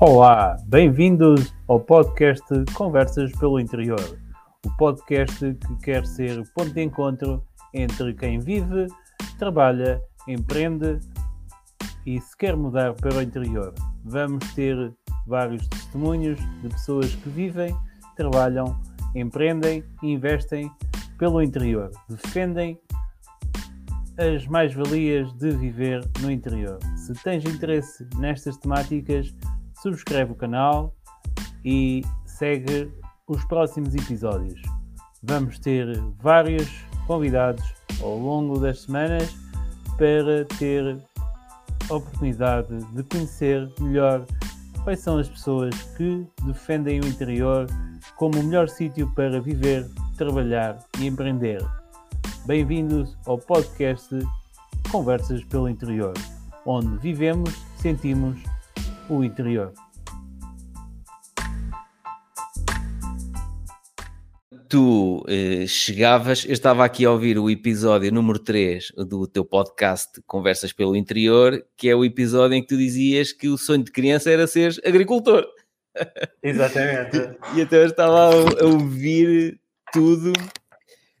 Olá, bem-vindos ao podcast Conversas pelo Interior, o podcast que quer ser ponto de encontro entre quem vive, trabalha, empreende e se quer mudar para o interior. Vamos ter vários testemunhos de pessoas que vivem, trabalham, empreendem e investem pelo interior, defendem as mais-valias de viver no interior. Se tens interesse nestas temáticas, subscreve o canal e segue os próximos episódios. Vamos ter vários convidados ao longo das semanas para ter a oportunidade de conhecer melhor quais são as pessoas que defendem o interior como o melhor sítio para viver, trabalhar e empreender. Bem-vindos ao podcast Conversas pelo Interior, onde vivemos, sentimos o interior. Tu eh, chegavas, eu estava aqui a ouvir o episódio número 3 do teu podcast Conversas pelo Interior, que é o episódio em que tu dizias que o sonho de criança era ser agricultor. Exatamente. e então eu estava a, a ouvir tudo.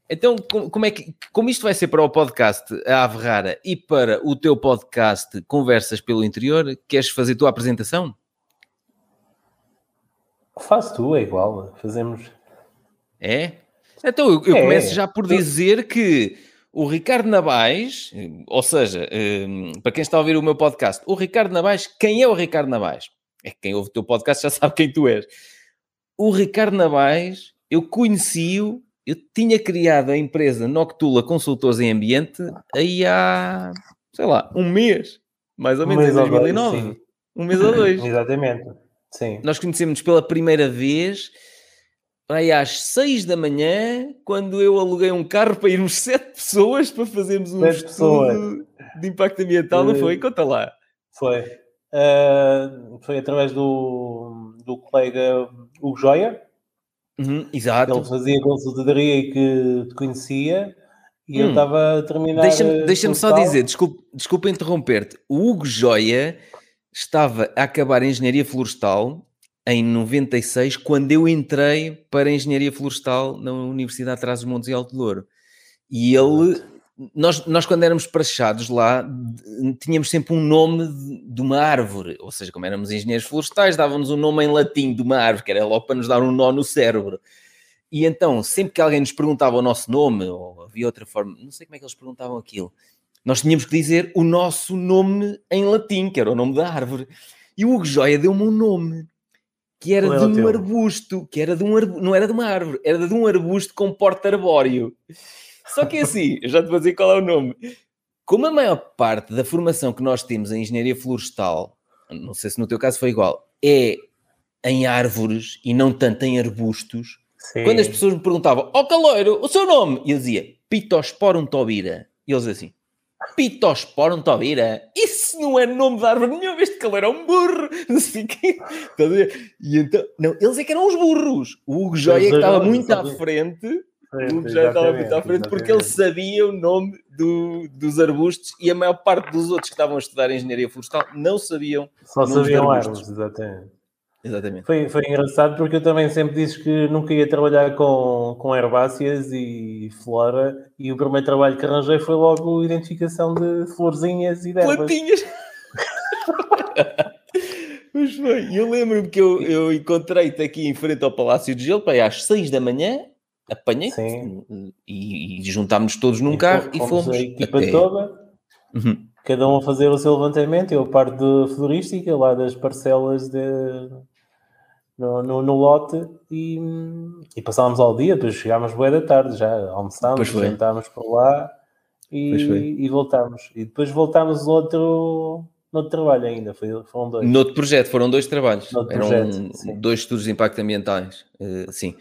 Então, como é que como isto vai ser para o podcast A Ave Rara e para o teu podcast Conversas pelo Interior, queres fazer tua apresentação? Faz tu, é igual. Fazemos. É? Então eu, eu é. começo já por dizer que o Ricardo Nabais, ou seja, um, para quem está a ouvir o meu podcast, o Ricardo Nabais, quem é o Ricardo Nabais? É que quem ouve o teu podcast já sabe quem tu és. O Ricardo Nabais, eu conheci-o, eu tinha criado a empresa Noctula Consultores em Ambiente aí há, sei lá, um mês, mais ou menos, um em 2009. Dois, um mês ou dois. Exatamente, sim. Nós conhecemos pela primeira vez aí às 6 da manhã, quando eu aluguei um carro para irmos sete pessoas para fazermos um sete estudo pessoas. de impacto ambiental, não foi? Conta lá. Foi. Uh, foi através do, do colega Hugo Joia. Uhum, exato. Ele fazia consultoria e que te conhecia. E hum. eu estava a terminar. Deixa-me deixa só dizer, desculpa, desculpa interromper-te. O Hugo Joia estava a acabar a engenharia florestal em 96, quando eu entrei para a Engenharia Florestal na Universidade de Trás-os-Montes e Alto Douro. E ele, nós, nós quando éramos praxados lá, tínhamos sempre um nome de, de, uma árvore, ou seja, como éramos engenheiros florestais, dávamos um nome em latim de uma árvore, que era logo para nos dar um nó no cérebro. E então, sempre que alguém nos perguntava o nosso nome, ou havia outra forma, não sei como é que eles perguntavam aquilo, nós tínhamos que dizer o nosso nome em latim, que era o nome da árvore. E o Hugo Joia deu-me um nome que era de um arbusto, que era de um arbusto, não era de uma árvore, era de um arbusto com porte arbóreo. Só que é assim, eu já te vou dizer qual é o nome. Como a maior parte da formação que nós temos em engenharia florestal, não sei se no teu caso foi igual, é em árvores e não tanto em arbustos, Sim. quando as pessoas me perguntavam, ó oh, caloiro, o seu nome? E eu dizia, Pitosporum tobira. E eles assim, Pitosporum tobira? Isso não é nome de árvore nenhuma, este que ele era um burro. E então, não, eles é que eram os burros. O Hugo Joia que estava muito à frente, o Hugo Joia estava muito à frente porque ele sabia o nome do, dos arbustos e a maior parte dos outros que estavam a estudar engenharia florestal não sabiam. Só sabiam árvores, exatamente. Exatamente. Foi, foi engraçado porque eu também sempre disse que nunca ia trabalhar com, com herbáceas e flora e o primeiro trabalho que arranjei foi logo identificação de florzinhas e de ervas. Plantinhas! Mas foi, eu lembro-me que eu, eu encontrei-te aqui em frente ao Palácio de Gelo, para às 6 da manhã, apanhei-te e, e juntámos todos num e carro fomos e fomos. A equipa até... toda, uhum. cada um a fazer o seu levantamento, eu a parte de florística, lá das parcelas de, no, no, no, lote e, e passávamos ao dia, depois chegámos boa da tarde, já almoçámos, jantámos por lá e, e voltámos. E depois voltámos outro, outro trabalho ainda, foi, foram dois. No outro projeto, foram dois trabalhos. Eram projeto, dois estudos de impacto ambientais, uh, sim.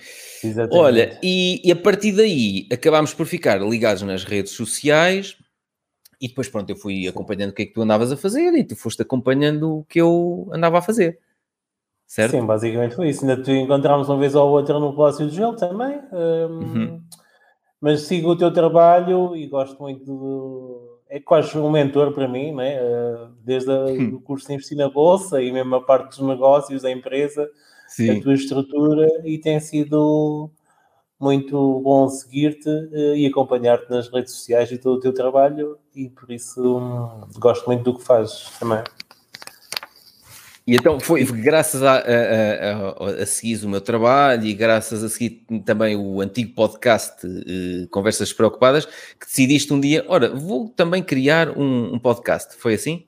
Exatamente. Olha, e, e a partir daí acabámos por ficar ligados nas redes sociais, e depois, pronto, eu fui acompanhando o que é que tu andavas a fazer e tu foste acompanhando o que eu andava a fazer certo? Sim, basicamente foi isso. Ainda te encontramos uma vez ou outra no Palácio de Gelo também. Um, uhum. Mas sigo o teu trabalho e gosto muito do... é quase um mentor para mim, né? desde o curso de investir na Bolsa e mesmo a parte dos negócios da empresa, Sim. a tua estrutura, e tem sido muito bom seguir-te uh, e acompanhar-te nas redes sociais e todo o teu trabalho, e por isso um, gosto muito do que fazes também. E então foi graças a, a, a, a seguir o meu trabalho e graças a seguir também o antigo podcast uh, Conversas Preocupadas que decidiste um dia, ora, vou também criar um, um podcast. Foi assim?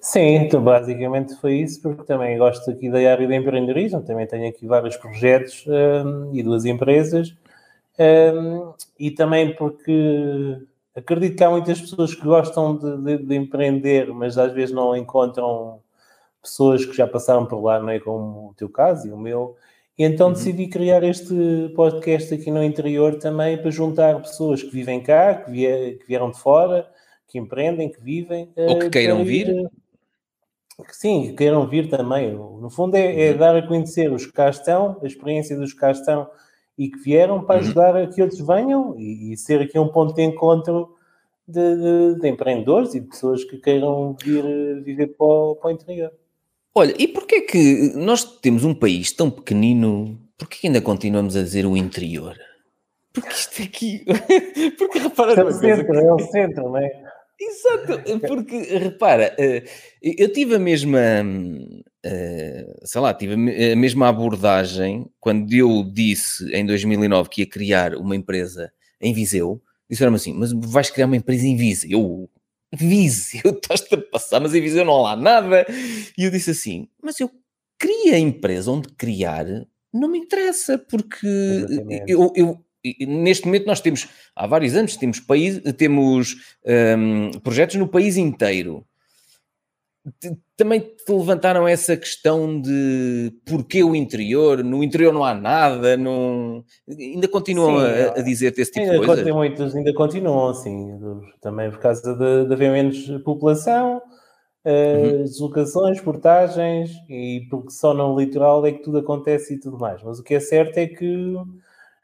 Sim, então basicamente foi isso, porque também gosto aqui da área de empreendedorismo, também tenho aqui vários projetos um, e duas empresas, um, e também porque acredito que há muitas pessoas que gostam de, de, de, empreender, mas às vezes não encontram pessoas que já passaram por lá, não é? Como o teu caso e o meu. E então uhum. decidi criar este podcast aqui no interior também para juntar pessoas que vivem cá, que, vier, que vieram de fora, que empreendem, que vivem. Ou que queiram vir. Ir, Sim, queiram vir também. No fundo, é, é, uhum. dar a conhecer os que cá estão, a experiência dos que cá estão e que vieram para uhum. ajudar a que outros venham e, e ser aqui um ponto de encontro de, de, de, empreendedores e de pessoas que queiram vir viver para o, para o interior. Olha, e porquê que nós temos um país tão pequenino, porquê ainda continuamos a dizer o interior? Porque isto aqui. Porque repara. É o centro, que... é o centro, não é? Exato, porque repara, eh, eu tive a mesma, eh, sei lá, tive a mesma abordagem quando eu disse em 2009 que ia criar uma empresa em Viseu. Disseram-me assim, mas vais criar uma empresa em Viseu? Viseu, estás-te a passar, mas em Viseu não há lá nada. E eu disse assim, mas eu queria a empresa onde criar, não me interessa, porque eu, eu, neste momento nós temos, há vários anos, temos, país, temos um, projetos no país inteiro. Também te levantaram essa questão de porquê o interior? No interior não há nada, não... ainda continuam Sim, a, a dizer-te esse tipo de coisa? Ainda, muitos ainda continuam, assim, também por causa de, de haver menos população, uh, uhum. deslocações, portagens, e porque só no litoral é que tudo acontece e tudo mais. Mas o que é certo é que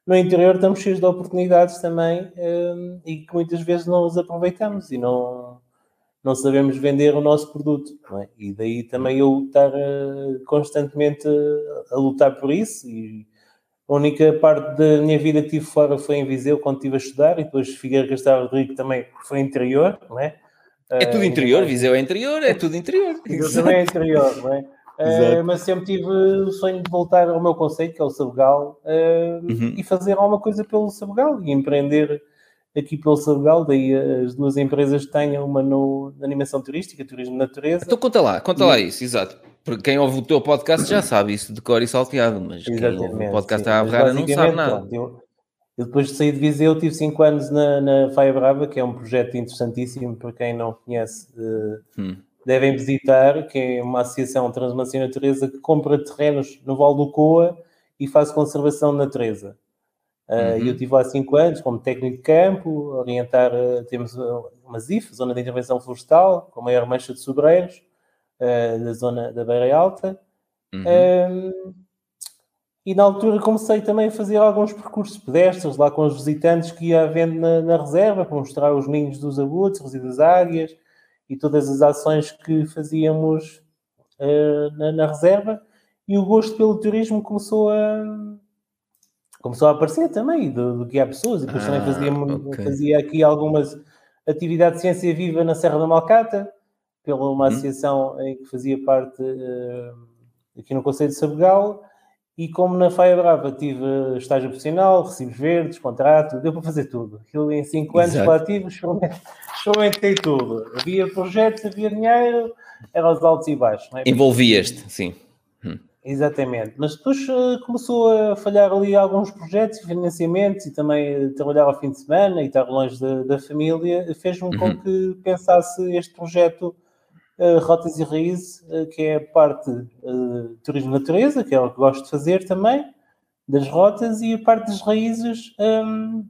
no interior estamos cheios de oportunidades também um, e que muitas vezes não os aproveitamos e não, não sabemos vender o nosso produto. É? E daí também eu estar uh, constantemente a, lutar por isso. E a única parte da minha vida que tive fora foi em Viseu, quando estive a estudar, e depois Figueira Castelo Rodrigo também foi interior, não é? É tudo interior, Viseu é interior, é tudo interior. Viseu também é interior, não é? Uh, mas sempre tive o sonho de voltar ao meu conceito, que é o Sabugal, uh, uhum. e fazer alguma coisa pelo Sabugal e empreender aqui pelo Sabugal. Daí as duas empresas tenham uma no, na animação turística, turismo natureza. Então conta lá, conta e... lá isso, exato. Porque quem ouve o teu podcast já sabe isso de cor e salteado, mas Exatamente, quem ouve o podcast à Averrara não sabe nada. Pronto, eu, eu, depois de sair de Viseu tive 5 anos na, na Faia Brava, que é um projeto interessantíssimo para quem não conhece. Uh, hum devem visitar, que é uma associação Transmância Natureza que compra terrenos no Val do Coa e faz conservação de natureza. Uh, uhum. Eu estive lá 5 anos como técnico de campo, orientar, uh, temos uma ZIF, Zona de Intervenção Florestal, com a maior mancha de sobreiros, da zona da Beira Alta. Uhum. e na altura comecei também a fazer alguns percursos pedestres lá com os visitantes que ia havendo na, na reserva, para mostrar os ninhos dos abutres e das águias, e todas as ações que fazíamos uh, na, na, reserva e o gosto pelo turismo começou a começou a aparecer também do, do que há pessoas e depois ah, também fazia, okay. fazia aqui algumas atividades de ciência viva na Serra da Malcata pela uma hum. associação em que fazia parte uh, aqui no Conselho de Sabugal e como na Faia Brava tive estágio profissional, recibos verdes, contrato, deu para fazer tudo. Aquilo em 5 anos tive, experimentei tudo. Havia projetos, havia dinheiro, eram os altos e baixos. É? Envolvias-te, sim. Exatamente. Mas depois uh, começou a falhar ali alguns projetos e financiamentos e também trabalhar ao fim de semana e estar longe da, da família fez-me uhum. com que pensasse este projeto uh, Rotas e Raízes, uh, que é a parte uh, turismo natureza, que é o que gosto de fazer também, das rotas, e a parte das raízes, um,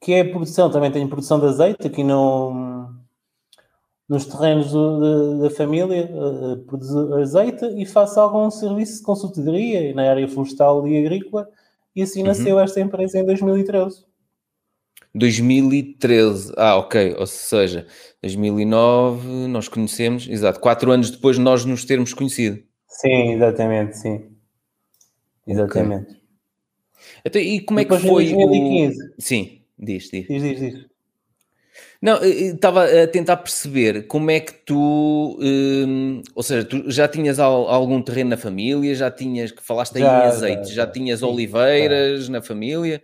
que é a produção, também tenho produção de azeite aqui no, nos terrenos da família, uh, produzo azeite e faço algum serviço de consultoria na área florestal e agrícola, e assim uhum. nasceu esta empresa em 2013. 2013. Ah, ok. Ou seja, 2009 nós conhecemos, exato, quatro anos depois de nós nos termos conhecido. Sim, exatamente, sim. Exatamente. Okay. Então, e como depois é que foi? Em 2015. O... Sim, diz, diz. Diz, diz, diz. Não, estava a tentar perceber como é que tu, hum, ou seja, tu já tinhas algum terreno na família, já tinhas, que falaste aí já, em azeite, já, já, já tinhas sim, oliveiras na família?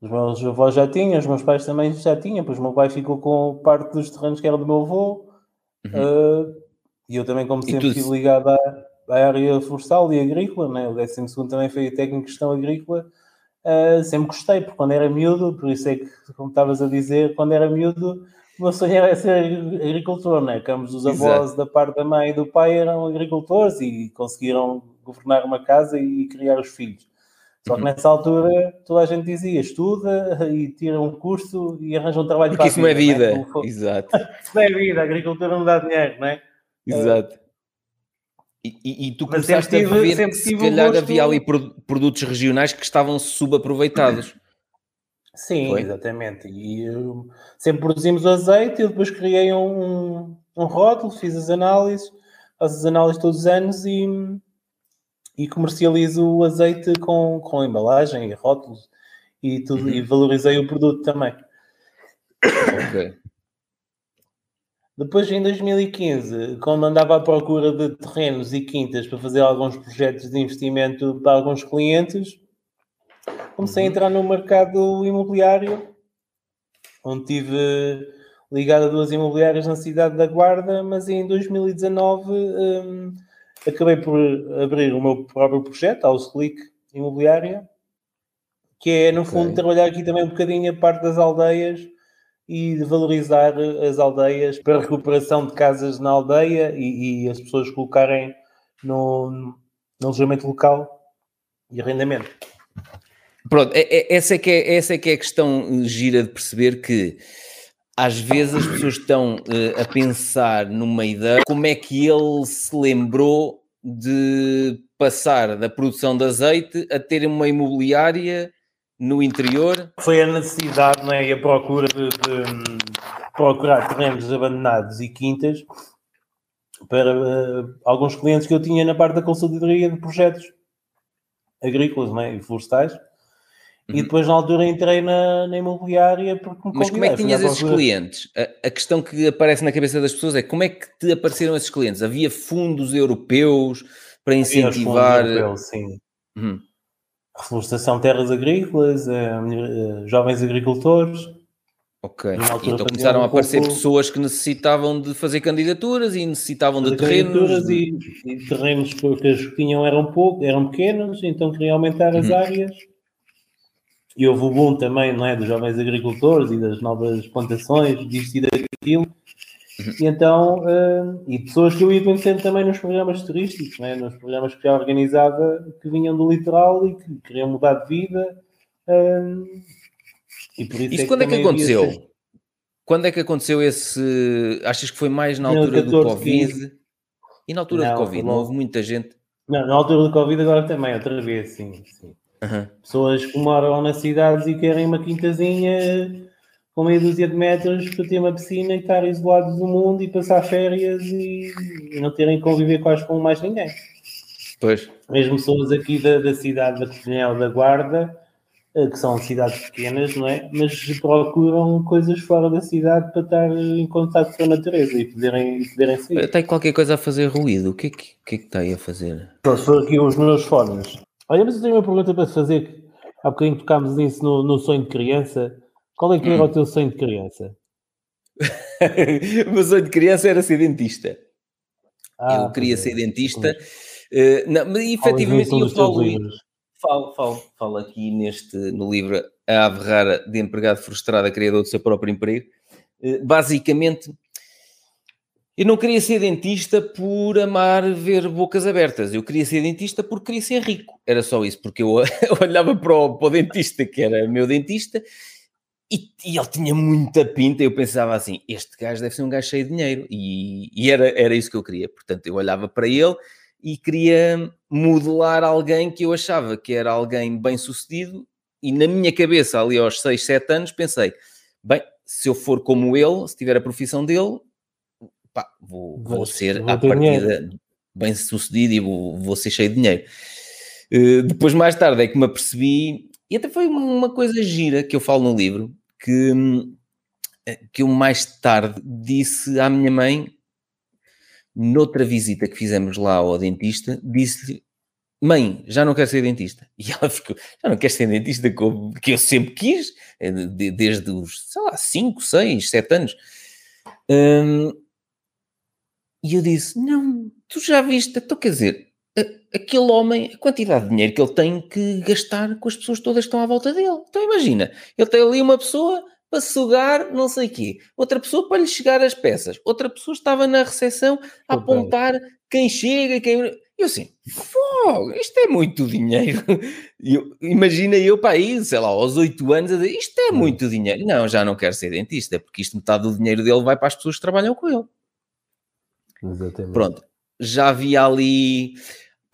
Os meus avós já tinham, os meus pais também já tinham, pois o meu pai ficou com parte dos terrenos que era do meu avô, uhum. uh, e eu também, como sempre, estive ligado à, à, área florestal e agrícola, né? o 12 também foi técnico de gestão agrícola, uh, sempre gostei, porque quando era miúdo, por isso é que, como estavas a dizer, quando era miúdo, o meu sonho era ser agricultor, né? que ambos os avós Exato. da parte da mãe e do pai eram agricultores e conseguiram governar uma casa e criar os filhos. Só que uhum. nessa altura toda a gente dizia estuda e tira um curso e arranja um trabalho Porque isso não é vida. Né? Exato. isso não é vida, a agricultura não dá dinheiro, não é? Exato. E, e, e tu Mas começaste tive, a ver que se calhar gosto... havia ali produtos regionais que estavam subaproveitados. Sim, Foi? exatamente. E uh, sempre produzimos azeite e depois criei um, um rótulo, fiz as análises, faço as análises todos os anos e e comercializo o azeite com, com embalagem e rótulos e, tudo, uhum. e valorizei o produto também. Ok. Depois, em 2015, quando andava à procura de terrenos e quintas para fazer alguns projetos de investimento para alguns clientes, comecei uhum. a entrar no mercado imobiliário, onde tive ligado a duas imobiliárias na cidade da Guarda, mas em 2019 um, acabei por abrir o meu próprio projeto, a House Click Imobiliária, que é, no fundo, okay. trabalhar aqui também um bocadinho a parte das aldeias e de valorizar as aldeias para a recuperação de casas na aldeia e, e as pessoas colocarem no, no alojamento local e arrendamento. Pronto, é, é, essa é, que é, essa é que é a questão gira de perceber que às vezes as pessoas estão uh, a pensar numa ideia, como é que ele se lembrou de passar da produção de azeite a ter uma imobiliária no interior? Foi a necessidade não é? e a procura de, de procurar terrenos abandonados e quintas para uh, alguns clientes que eu tinha na parte da consultoria de projetos agrícolas não é? e florestais e uhum. depois, na altura, entrei na, na imobiliária porque me Mas como é que tinhas esses clientes? A, a, questão que aparece na cabeça das pessoas é como é que te apareceram esses clientes? Havia fundos europeus para incentivar... Havia europeus, sim. Uhum. Reflorestação de terras agrícolas, eh, eh, jovens agricultores... Ok. Então começaram a aparecer pouco... pessoas que necessitavam de fazer candidaturas e necessitavam de terrenos. E, e, terrenos porque os que tinham eram pouco, eram pequenos, então queriam aumentar as uhum. áreas e houve o boom também, não é, dos jovens agricultores e das novas plantações, disto e daquilo. E então, uh, e pessoas que eu ia conhecendo também nos programas turísticos, né? nos programas que já organizava, que vinham do litoral e que queriam mudar de vida. Uh, e por isso, isso é quando é que aconteceu? Quando é que aconteceu esse. Achas que foi mais na altura 14, do Covid? 15. E na altura não, do Covid? Não houve muita gente? Não, na altura do Covid agora também, outra vez, sim. sim. Uhum. Pessoas que moram nas cidades e querem uma quintazinha com meia dúzia de metros para ter uma piscina e estar isolados do mundo e passar férias e, e não terem que conviver quase com mais ninguém. Pois. Mesmo pessoas aqui da, da cidade da Cozinhel da Guarda, eh, que são cidades pequenas, não é? Mas procuram coisas fora da cidade para estar em contato com a natureza e poderem, e poderem sair. Tem qualquer coisa a fazer ruído. O que é que, que, é que está aí a fazer? Então, se for aqui os meus fones, Olha, mas eu tenho uma pergunta para te fazer. Há bocadinho tocámos nisso no, no sonho de criança. Qual é que era hum. o teu sonho de criança? o meu sonho de criança era ser dentista. Ah, eu queria ser dentista. Uh, não, mas efetivamente eu falo, falo, falo, falo aqui neste, no livro A Ave Rara de Empregado Frustrado, Criador do seu próprio emprego. Uh, basicamente, eu não queria ser dentista por amar ver bocas abertas. Eu queria ser dentista porque queria ser rico. Era só isso, porque eu, olhava para o, para o, dentista, que era meu dentista, e, e, ele tinha muita pinta. Eu pensava assim: este gajo deve ser um gajo cheio de dinheiro. E, e era, era isso que eu queria. Portanto, eu olhava para ele e queria modelar alguém que eu achava que era alguém bem sucedido e na minha cabeça, ali aos 6, 7 anos, pensei, bem, se eu for como ele, se tiver a profissão dele, pá, vou, vou ser vou à partida bem sucedido e vou, vou ser cheio de dinheiro. Uh, depois, mais tarde, é que me apercebi, e até foi uma coisa gira que eu falo no livro, que, que eu mais tarde disse à minha mãe, noutra visita que fizemos lá ao dentista, disse-lhe: Mãe, já não quero ser dentista. E ela ficou: Já não queres ser dentista? Que eu sempre quis, eh, desde os, sei lá, 5, 6, 7 anos. Hum, e eu disse: Não, tu já viste, então quer dizer, aquele homem, a quantidade de dinheiro que ele tem que gastar com as pessoas todas que estão à volta dele. Então imagina, ele tem ali uma pessoa para sugar não sei o quê, outra pessoa para lhe chegar as peças, outra pessoa estava na recepção a apontar quem chega, quem. Eu assim, fogo, isto é muito dinheiro. Eu, imagina eu para aí, sei lá, aos 8 anos, a dizer, isto é hum. muito dinheiro. Não, já não quero ser dentista, porque isto metade do dinheiro dele vai para as pessoas que trabalham com ele. Exatamente. Pronto, já havia ali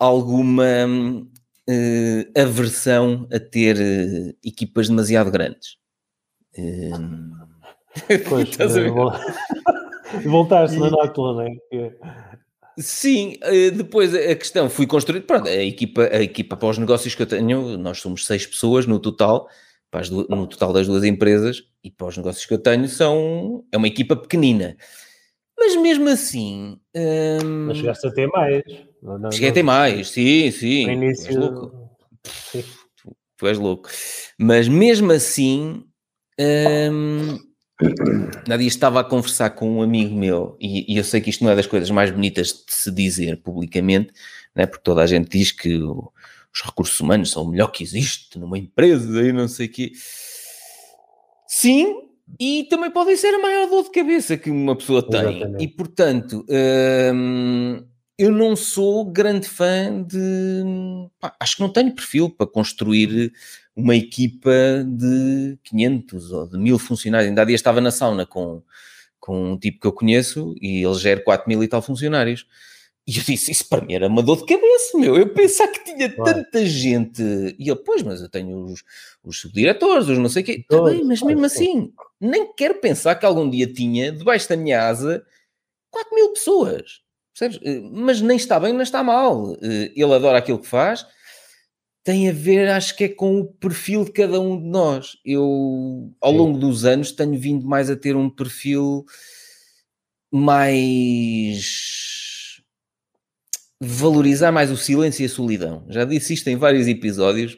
alguma uh, aversão a ter uh, equipas demasiado grandes. Uh... Pois, voltaste na Nácula, não é? Sim, depois a questão fui construir, pronto, a equipa, a equipa para os negócios que eu tenho, nós somos seis pessoas no total, no total das duas empresas, e para os negócios que eu tenho são, é uma equipa pequenina. Mas mesmo assim. Hum... Mas chegaste a ter mais. Não, Cheguei a ter mais, sim, sim. No início. Tu és louco. Tu, tu, és louco. Mas mesmo assim. Hum... Nadia estava a conversar com um amigo meu, e, e, eu sei que isto não é das coisas mais bonitas de se dizer publicamente, né? porque toda a gente diz que o, os recursos humanos são o melhor que existe numa empresa e não sei o quê. Sim, e também podem ser a maior dor de cabeça que uma pessoa tem. Exatamente. E portanto, hum, eu não sou grande fã de. Pá, acho que não tenho perfil para construir uma equipa de 500 ou de 1000 funcionários. Ainda há dias estava na sauna com, com um tipo que eu conheço e ele gera 4 mil e tal funcionários. E eu disse, isso para mim era uma dor de cabeça, meu. Eu pensava que tinha tanta gente. E ele, pois, mas eu tenho os, os subdiretores, os não sei o quê. Bem, mas mesmo assim, nem quero pensar que algum dia tinha, debaixo da minha asa, 4 mil pessoas. Percebes? Eh, mas nem está bem, nem está mal. Eh, ele adora aquilo que faz. Tem a ver, acho que é com o perfil de cada um de nós. Eu, ao longo dos anos, tenho vindo mais a ter um perfil mais valorizar mais o silêncio e a solidão. Já disse isto em vários episódios.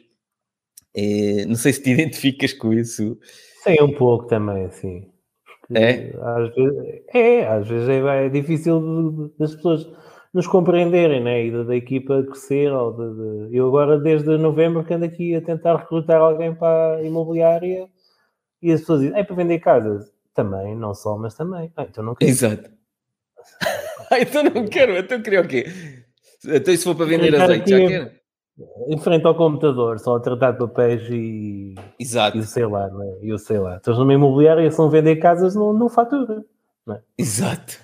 É, não sei se te identificas com isso. Sim, um pouco também, assim. É? Às vezes, é, às vezes é, é difícil das pessoas nos compreenderem, né? E da, da equipa crescer. Ou de, de... Eu agora, desde novembro, que ando aqui a tentar recrutar alguém para a imobiliária e as pessoas dizem, é para vender casas. Também, não só, mas também. Ah, então não quero. Exato. ah, então não quero, então queria o quê? Então, se for para vender azeite, já quero. Em frente ao computador, só a tratar de papéis e. Exato. E sei lá, não é? Eu sei lá. Estás numa imobiliária e se não vender casas, não, não fatura. Não é? Exato.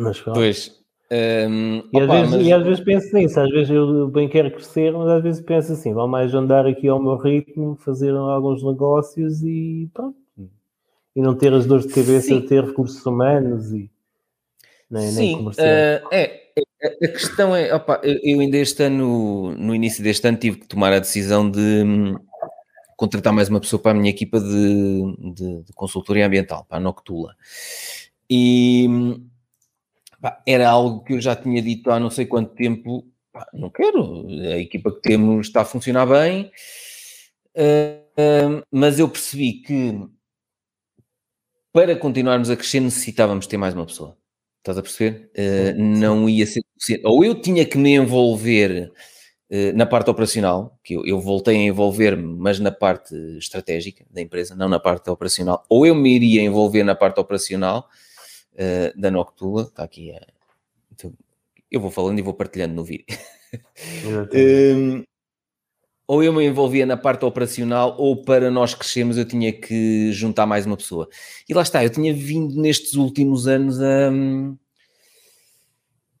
Mas, pois. Um, e, opa, às vezes, mas... e às vezes penso nisso, às vezes eu bem quero crescer, mas às vezes penso assim, vou mais andar aqui ao meu ritmo, fazer alguns negócios e pronto. E não ter as dores de cabeça Sim. de ter recursos humanos e nem, Sim, nem comercial. Uh, é, a questão é, opa, eu ainda este ano, no início deste ano, tive que tomar a decisão de hum, contratar mais uma pessoa para a minha equipa de, de, de consultoria ambiental, para a Noctula. E hum, pá, era algo que eu já tinha dito há não sei quanto tempo, pá, não quero, a equipa que temos está a funcionar bem, uh, uh, mas eu percebi que para continuarmos a crescer necessitávamos ter mais uma pessoa. Estás a perceber? Uh, não ia ser suficiente. Ou eu tinha que me envolver uh, na parte operacional, que eu, eu voltei a envolver-me, mas na parte estratégica da empresa, não na parte operacional. Ou eu me iria envolver na parte operacional uh, da Noctula. Está aqui. Então, eu vou falando e vou partilhando no vídeo. um, ou eu me envolvia na parte operacional, ou para nós crescermos eu tinha que juntar mais uma pessoa. E lá está, eu tinha vindo nestes últimos anos a um,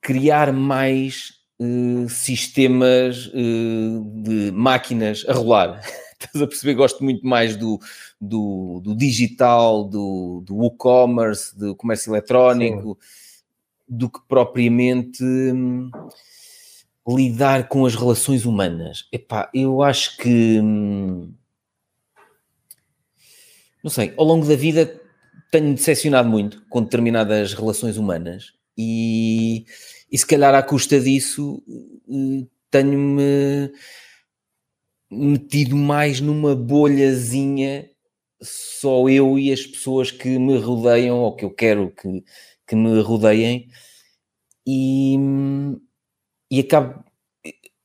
criar mais uh, sistemas uh, de máquinas a rolar. Estás a perceber? Gosto muito mais do, do, do digital, do, do e-commerce, do comércio eletrónico, Sim. do que propriamente hum, lidar com as relações humanas. Epá, eu acho que. Hum, não sei, ao longo da vida tenho decepcionado muito com determinadas relações humanas e, e se calhar à custa disso eh, tenho-me metido mais numa bolhazinha só eu e as pessoas que me rodeiam ou que eu quero que, que me rodeiem e, e acabo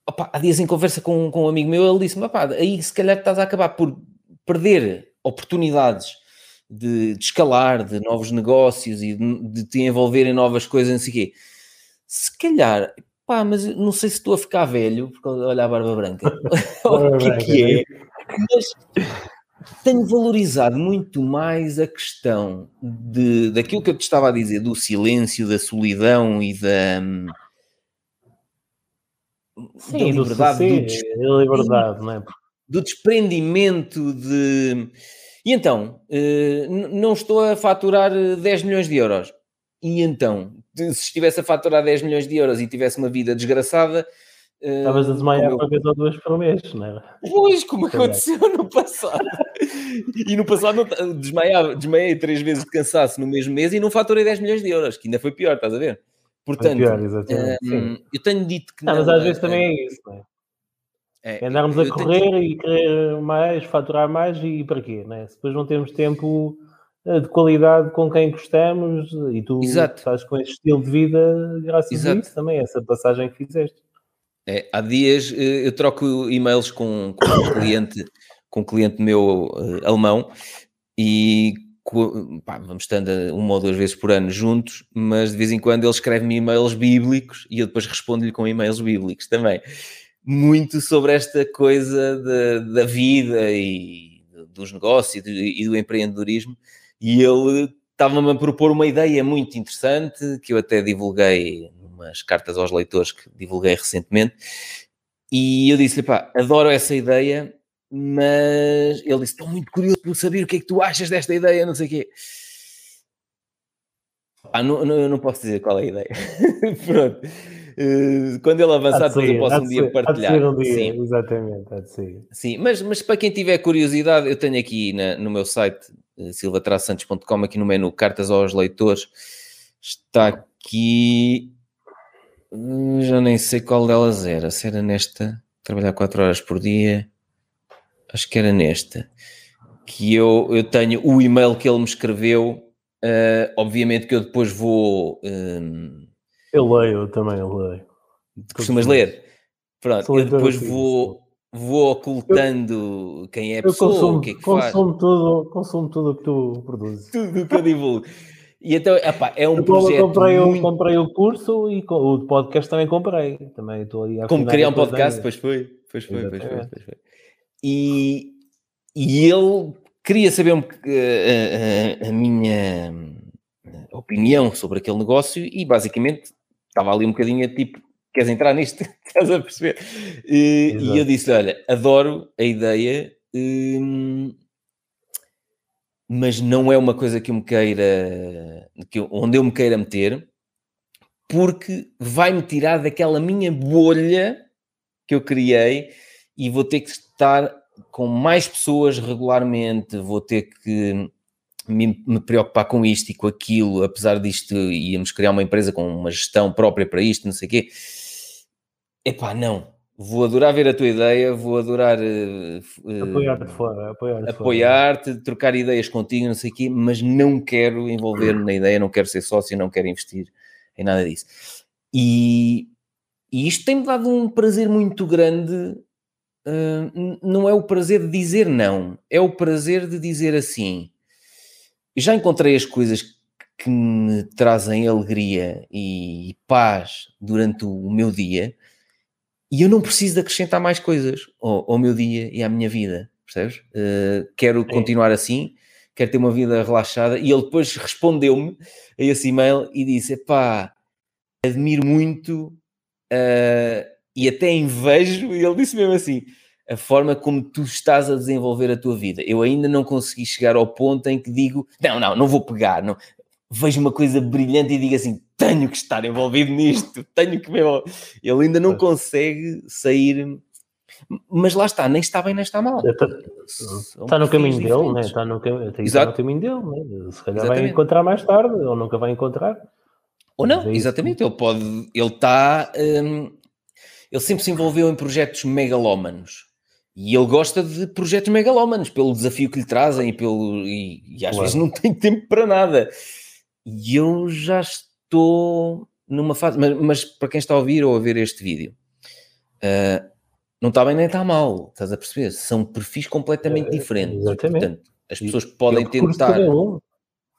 opa, há dias em conversa com, com um amigo meu ele disse-me, aí se calhar estás a acabar por perder oportunidades de, de escalar, de novos negócios e de, de, te envolver em novas coisas, não sei o quê. Se calhar, pá, mas não sei se estou a ficar velho, porque olha a barba branca, o que é que é, mas tenho valorizado muito mais a questão de, daquilo que eu te estava a dizer, do silêncio, da solidão e da... Sim, da liberdade, do, do, liberdade, não é? do desprendimento de e então, eh, não estou a faturar 10 eh, milhões de euros. E então, se estivesse a faturar 10 milhões de euros e tivesse uma vida desgraçada. Eh, Estavas a desmaiar uma vez ou duas por mês, não é? Pois, como aconteceu no passado. e no passado desmaiava, desmaiei três vezes de cansaço no mesmo mês e não faturei 10 milhões de euros, que ainda foi pior, estás a ver? Portanto, pior, um, eu tenho dito que não. não mas às vezes também é isso, não é? É, Andarmos a correr tenho... e querer mais, faturar mais e para quê? Né? Se depois não temos tempo eh, de qualidade com quem gostamos e tu Exato. estás com esse estilo de vida graças Exato. a isso também, essa passagem que fizeste. É, há dias eh, eu troco e-mails com, com um cliente, com um cliente meu uh, alemão e pá, vamos estando uma ou duas vezes por ano juntos, mas de vez em quando ele escreve-me e-mails bíblicos e eu depois respondo-lhe com e-mails bíblicos também. Muito sobre esta coisa de, da vida e dos negócios e do empreendedorismo, e ele estava-me a propor uma ideia muito interessante que eu até divulguei umas cartas aos leitores que divulguei recentemente, e eu disse-lhe, pá, adoro essa ideia, mas ele disse, estou muito curioso por saber o que é que tu achas desta ideia, não sei o quê. Ah, não, não, eu não posso dizer qual é a ideia. Pronto. Eh, quando ele avançar, depois eu posso um dia ser, partilhar. Um dia, Sim. Exatamente, há de. Sim, mas, mas para quem tiver curiosidade, eu tenho aqui na, no meu site eh, silvatrasantos.com, aqui no menu Cartas aos Leitores, está aqui. Eh, já nem sei qual delas era. Se era nesta, trabalhar 4 horas por dia, acho que era nesta. Que eu, eu tenho o e-mail que ele me escreveu. Uh, obviamente que eu depois vou. Um, eu leio também, eu leio. Costumas ler? Pronto, eu depois vou, vou ocultando eu, quem é a pessoa, consumo, o que é que consumo faz. Tudo, consumo tudo o que tu produzes. Tudo o que eu divulgo. E então, epá, é um eu projeto. Comprei, muito... eu comprei o curso e o podcast também comprei. Também estou aí a Como criar um podcast, pois foi. Pois foi, pois foi, pois foi. E, e ele queria saber um, a, a, a minha opinião sobre aquele negócio e basicamente estava ali um bocadinho tipo, queres entrar nisto? Estás a perceber? E, e eu disse, olha, adoro a ideia, hum, mas não é uma coisa que eu me queira, que eu, onde eu me queira meter, porque vai-me tirar daquela minha bolha que eu criei e vou ter que estar com mais pessoas regularmente, vou ter que me, me, preocupar com isto e com aquilo, apesar disto, íamos criar uma empresa com uma gestão própria para isto, não sei o quê. Epá, não. Vou adorar ver a tua ideia, vou adorar uh, apoiar-te fora, apoiar-te, apoiar trocar ideias contigo, não sei o quê, mas não quero envolver-me na ideia, não quero ser sócio, não quero investir em nada disso. E, e isto tem-me dado um prazer muito grande. Uh, não é o prazer de dizer não, é o prazer de dizer assim já encontrei as coisas que me trazem alegria e paz durante o meu dia e eu não preciso de acrescentar mais coisas ao, ao meu dia e à minha vida, percebes? Uh, quero continuar assim, quero ter uma vida relaxada e ele depois respondeu-me a esse e-mail e disse, pá, admiro muito uh, e até invejo, e ele disse mesmo assim, a forma como tu estás a desenvolver a tua vida. Eu ainda não consegui chegar ao ponto em que digo, não, não, não vou pegar, não. vejo uma coisa brilhante e digo assim, tenho que estar envolvido nisto, tenho que me Ele ainda não consegue sair, mas lá está, nem está bem, nem está mal. Está, está no caminho dele, né? está, no, está no caminho dele, né? se calhar Exatamente. vai encontrar mais tarde, ou nunca vai encontrar. Ou não, é exatamente, ele pode, ele está, hum, ele sempre se envolveu em projetos megalómanos. E ele gosta de projetos megalómanos, pelo desafio que lhe trazem e, pelo, e, e às claro. vezes não tem tempo para nada. E eu já estou numa fase, mas, mas, para quem está a ouvir ou a ver este vídeo, uh, não está bem nem está mal, estás a perceber? São perfis completamente é, diferentes. Exatamente. Portanto, as pessoas podem tentar.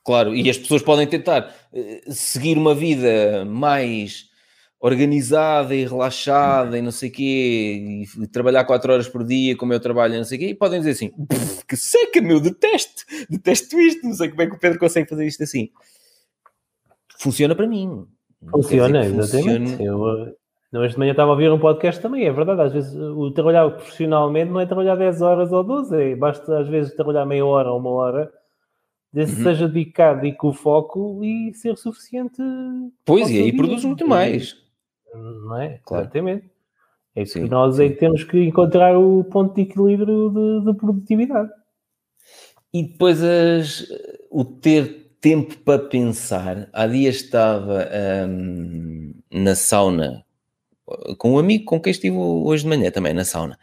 Claro, e as pessoas podem tentar uh, seguir uma vida mais organizada e relaxada e não sei o quê, e trabalhar 4 horas por dia como eu trabalho, não sei o quê, e podem dizer assim, que seca, meu, detesto, detesto isto, não sei como é que o Pedro consegue fazer isto assim. Funciona para mim. Funciona, exatamente. Funcione... Eu, hoje de manhã estava a ouvir um podcast também, é verdade, às vezes o trabalhar profissionalmente não é trabalhar 10 horas ou 12, é, basta às vezes trabalhar meia hora ou uma hora, desde uhum. seja dedicado e com foco e ser suficiente. Pois, e aí produz muito mais não é? Claro. Exatamente. É isso Sim. que nós é que temos que encontrar o ponto de equilíbrio de, de produtividade. E depois as, o ter tempo para pensar. Há dias estava hum, na sauna com um amigo com quem estive hoje de manhã também na sauna.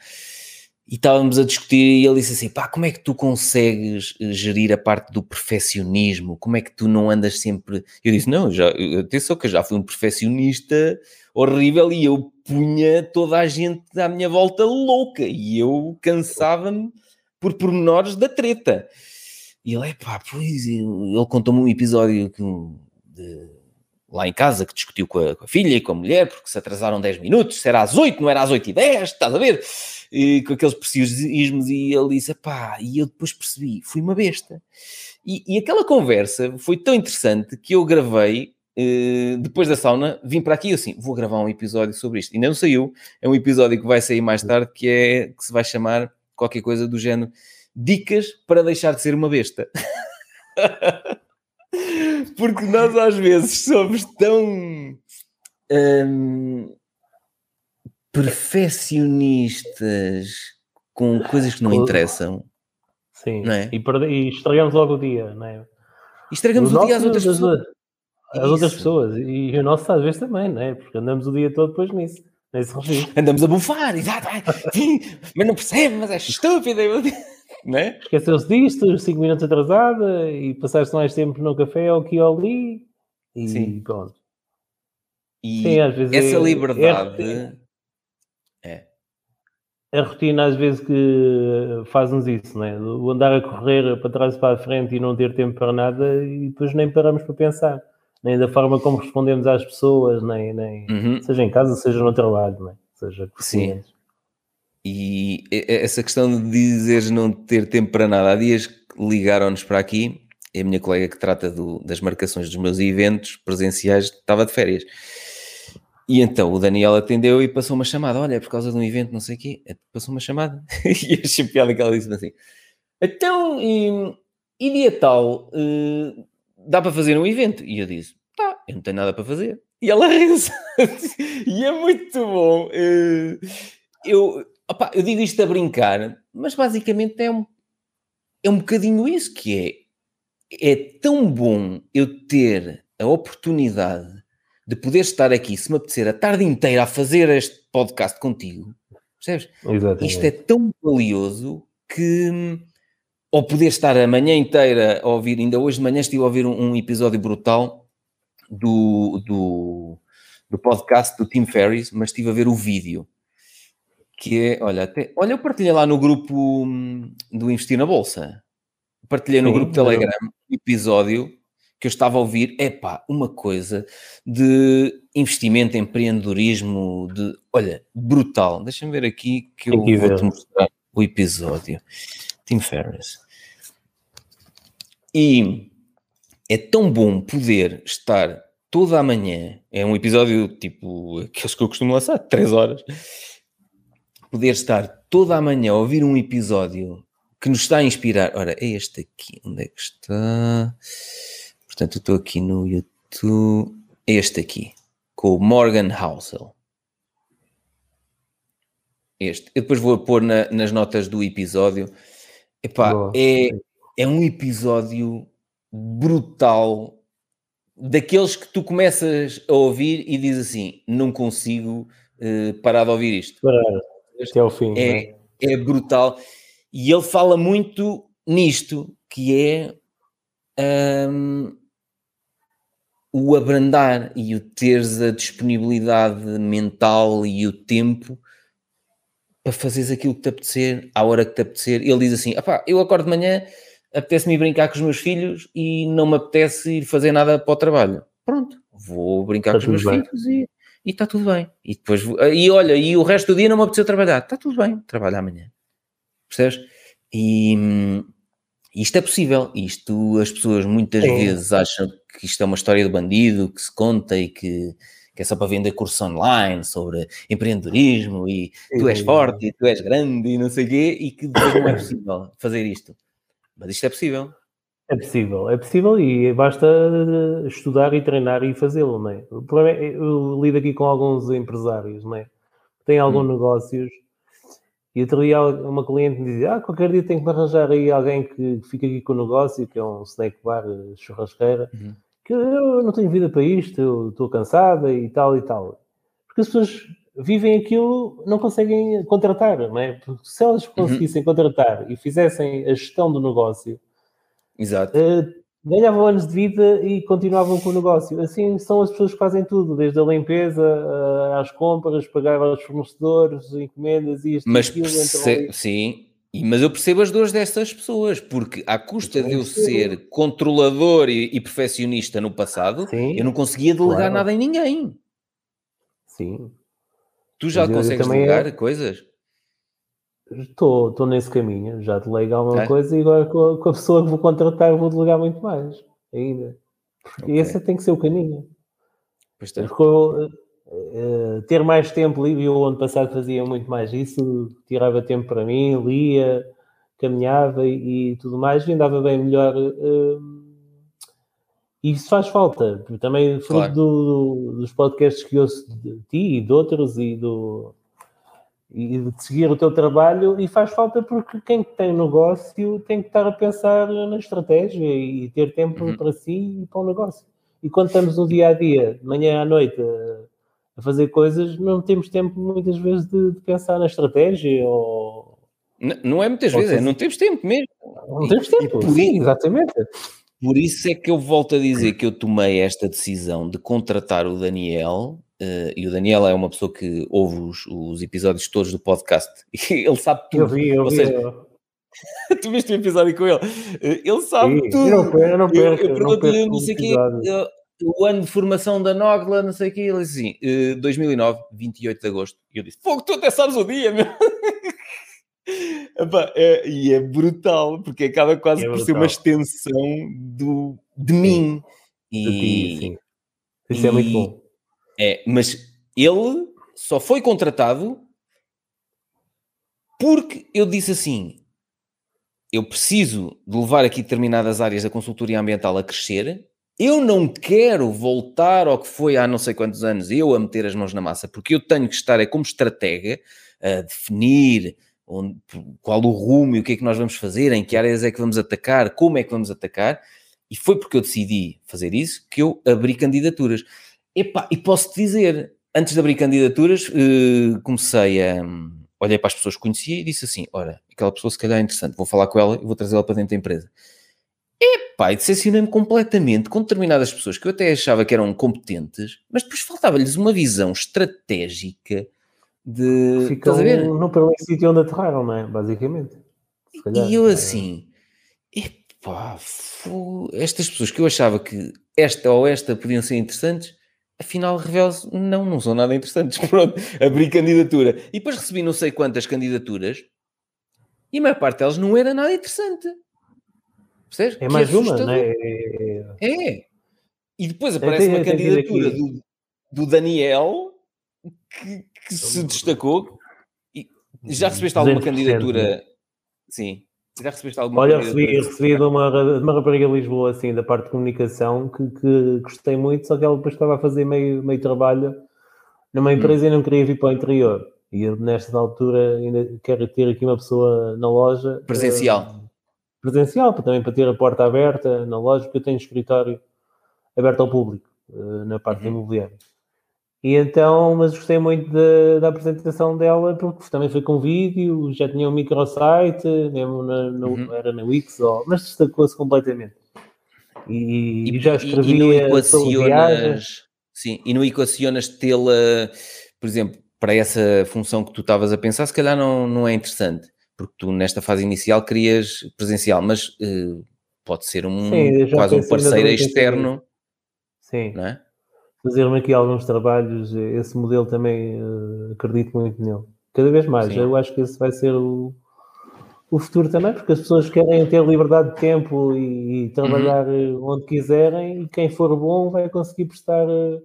E estávamos a discutir e ele disse assim: pá, como é que tu consegues gerir a parte do perfeccionismo? Como é que tu não andas sempre. Eu disse: não, já, atenção que eu já fui um perfeccionista horrível e eu punha toda a gente à minha volta louca e eu cansava-me por pormenores da treta. E ele, é pá, pois, ele contou-me um episódio que, de, lá em casa que discutiu com a, com a, filha e com a mulher porque se atrasaram 10 minutos, se era às 8, não era às 8 e 10, estás a ver? E, com aqueles preciosismos e ele disse, pá, e eu depois percebi, fui uma besta. E, e aquela conversa foi tão interessante que eu gravei Uh, depois da sauna, vim para aqui assim, vou gravar um episódio sobre isto. Ainda não saiu, é um episódio que vai sair mais tarde, que é que se vai chamar qualquer coisa do género Dicas para deixar de ser uma besta. Porque nós às vezes somos tão um, perfeccionistas com coisas que não interessam. Sim, não é? e, e estragamos logo o dia, não é? E estragamos o, o dia às outras pessoas as Isso. outras pessoas. E o nosso às vezes também, não é? Porque andamos o dia todo depois nisso. Nesse Andamos a bufar, exato. mas não percebe, mas é estúpido. É? Esqueceu-se disto, 5 minutos atrasada e passaste mais tempo no café ou aqui ou ali. E Sim. pronto. E Sim, às vezes essa é, liberdade. É, é. A rotina às vezes que faz-nos isso, não é? O andar a correr para trás e para a frente e não ter tempo para nada e depois nem paramos para pensar nem da forma como respondemos às pessoas, nem, nem uhum. seja em casa, seja no trabalho, nem, seja Sim. E essa questão de dizeres não ter tempo para nada, há dias ligaram-nos para aqui, e a minha colega que trata do, das marcações dos meus eventos presenciais estava de férias. E então o Daniel atendeu e passou uma chamada. Olha, é por causa de um evento, não sei o quê. Passou uma chamada. e achei piada que ela disse assim: Então, e, e dia tal, uh, dá para fazer um evento? E eu disse, tá, eu não tenho nada para fazer. E ela riu-se. e é muito bom. Eh, eu, opa, eu digo isto a brincar, mas basicamente é um, é um bocadinho isso que é. É tão bom eu ter a oportunidade de poder estar aqui, se me apetecer, a tarde inteira a fazer este podcast contigo. Percebes? Exatamente. Isto é tão valioso que ou poder estar a manhã inteira a ouvir, ainda hoje de manhã estive a ouvir um, um episódio brutal do, do, do, podcast do Tim Ferriss, mas estive a ver o vídeo. Que é, olha, até, olha, eu partilhei lá no grupo hum, do Investir na Bolsa. Partilhei no Sim, grupo Telegram um episódio que eu estava a ouvir, é pá, uma coisa de investimento, empreendedorismo, de, olha, brutal. Deixa-me ver aqui que eu vou-te mostrar o episódio. Tim Ferriss. E é tão bom poder estar toda a manhã, é um episódio tipo aqueles que eu costumo lançar, 3 horas, poder estar toda a manhã a ouvir um episódio que nos está a inspirar. Ora, é este aqui. Onde é que está? Portanto, eu estou aqui no YouTube. Este aqui, com o Morgan Housel. Este. Eu depois vou pôr na, nas notas do episódio. Epá, é, é um episódio brutal daqueles que tu começas a ouvir e dizes assim: não consigo uh, parar de ouvir isto. Parar até ao fim. É, é? é brutal. E ele fala muito nisto, que é um, o abrandar e o teres a disponibilidade mental e o tempo para fazeres aquilo que te apetecer, à hora que te apetecer. Ele diz assim: eu acordo de manhã, apetece-me brincar com os meus filhos e não me apetece ir fazer nada para o trabalho. Pronto, vou brincar está com os meus bem. filhos e e está tudo bem. E depois, e olha, e o resto do dia não me apeteceu trabalhar, está tudo bem, trabalho amanhã. Percebes? E isto é possível. Isto as pessoas muitas Sim. vezes acham que isto é uma história de bandido que se conta e que, que é só para vender curso online sobre empreendedorismo e tu és forte e tu és grande e não sei o quê, e que depois não é possível fazer isto. Mas isto é possível. É possível, é possível e basta estudar e treinar e fazê-lo, não é? O problema é, eu lido aqui com alguns empresários, não é? Têm alguns hum. negócios e outro dia uma cliente me dizia, ah, qualquer dia tenho que arranjar aí alguém que fica aqui com o negócio, que é um snack bar, churrasqueira, uhum. que eu não tenho vida para isto, eu estou cansada e tal e tal. Porque as pessoas vivem aquilo, não conseguem contratar, não é? Porque se elas uhum. conseguissem uhum. contratar e fizessem a gestão do negócio, Exato. Uh, ganhavam anos de vida e continuavam com o negócio. Assim são as pessoas que fazem tudo, desde a limpeza uh, às compras, pagar aos fornecedores, encomendas e isto mas aquilo. Sim, mas eu percebo as dores dessas pessoas, porque à custa de eu ser controlador e, e perfeccionista no passado, sim, eu não conseguia delegar claro. nada em ninguém. Sim. Tu já consegues delegar é... coisas? Estou, estou nesse caminho, já delego alguma é? coisa e agora com a, com a, pessoa que vou contratar vou delegar muito mais ainda. Porque okay. esse tem que ser o caminho. Pois Porque, uh, ter mais tempo livre, eu ano passado fazia muito mais isso, tirava tempo para mim, lia, caminhava e, e tudo mais, e andava bem melhor. Uh, e isso faz falta, também fruto claro. do, dos podcasts que ouço de ti e de outros e do, e de seguir o teu trabalho e faz falta porque quem tem negócio tem que estar a pensar na estratégia e ter tempo uhum. para si e para o negócio. E quando estamos no dia a dia, de manhã à noite, a, fazer coisas, não temos tempo muitas vezes de, de pensar na estratégia ou. Não, não é muitas vezes, é, não temos tempo mesmo. Não temos tempo, e, sim, exatamente. Por isso é que eu volto a dizer que eu tomei esta decisão de contratar o Daniel Uh, e o Daniel é uma pessoa que ouve os, os, episódios todos do podcast e ele sabe tudo. Eu vi, eu Ou vi. Seja, tu viste o episódio com ele? Uh, ele sabe Sim, tudo. Eu não, eu não perco, eu, eu pergunto-lhe, não, sei o quê, o ano de formação da Nogla, não sei o quê. Ele disse assim: uh, 2009, 28 de agosto. E eu disse: Fogo, tu até sabes o dia, meu. Epá, é, e é brutal, porque acaba quase é por ser uma extensão do, de mim. E, ti, sim. Isso e, é muito bom. É, mas ele só foi contratado porque eu disse assim: eu preciso de levar aqui determinadas áreas da consultoria ambiental a crescer. Eu não quero voltar ao que foi há não sei quantos anos eu a meter as mãos na massa, porque eu tenho que estar é como estratega a definir onde, qual o rumo e o que é que nós vamos fazer, em que áreas é que vamos atacar, como é que vamos atacar. E foi porque eu decidi fazer isso que eu abri candidaturas. Epá, e posso-te dizer, antes de abrir candidaturas, uh, comecei a. Um, olhei para as pessoas que conhecia e disse assim: Ora, aquela pessoa se calhar é interessante, vou falar com ela e vou trazê-la para dentro da empresa. Epá, e decepcionei-me completamente com determinadas pessoas que eu até achava que eram competentes, mas depois faltava-lhes uma visão estratégica de. Ficam no primeiro sítio onde aterraram, não é? Basicamente. Calhar, e eu assim, epá, estas pessoas que eu achava que esta ou esta podiam ser interessantes, afinal revela-se, não, não são nada interessantes. Pronto, abri candidatura. E depois recebi não sei quantas candidaturas e a maior parte delas não era nada interessante. Percebes? É mais uma, não é? é? É. E depois aparece uma candidatura do, do Daniel que, que se destacou. E Já recebeste alguma candidatura? Sim. Já recebeste alguma Olha, recebi, recebi de uma, de uma rapariga de Lisboa, assim, da parte de comunicação, que, que gostei muito, só que ela depois estava a fazer meio, meio trabalho numa empresa hum. e não queria vir para o interior. E eu, nesta altura, ainda quero ter aqui uma pessoa na loja. Presencial. Uh, presencial, também para ter a porta aberta na loja, porque eu tenho escritório aberto ao público, uh, na parte uhum. imobiliária. E então, mas gostei muito de, da apresentação dela, porque também foi com vídeo, já tinha um microsite, mesmo na, no, uhum. era na Wix, ou, mas destacou-se completamente. E, e já escrevia e, e Sim, e não equacionas tê-la, por exemplo, para essa função que tu estavas a pensar, se calhar não, não é interessante, porque tu nesta fase inicial querias presencial, mas uh, pode ser um Sim, quase um parceiro externo. Sim. Não é? Fazer-me aqui alguns trabalhos, esse modelo também uh, acredito muito nele. Cada vez mais, Sim. eu acho que esse vai ser o, o futuro também, porque as pessoas querem ter liberdade de tempo e, e trabalhar uhum. onde quiserem, e quem for bom vai conseguir prestar uh,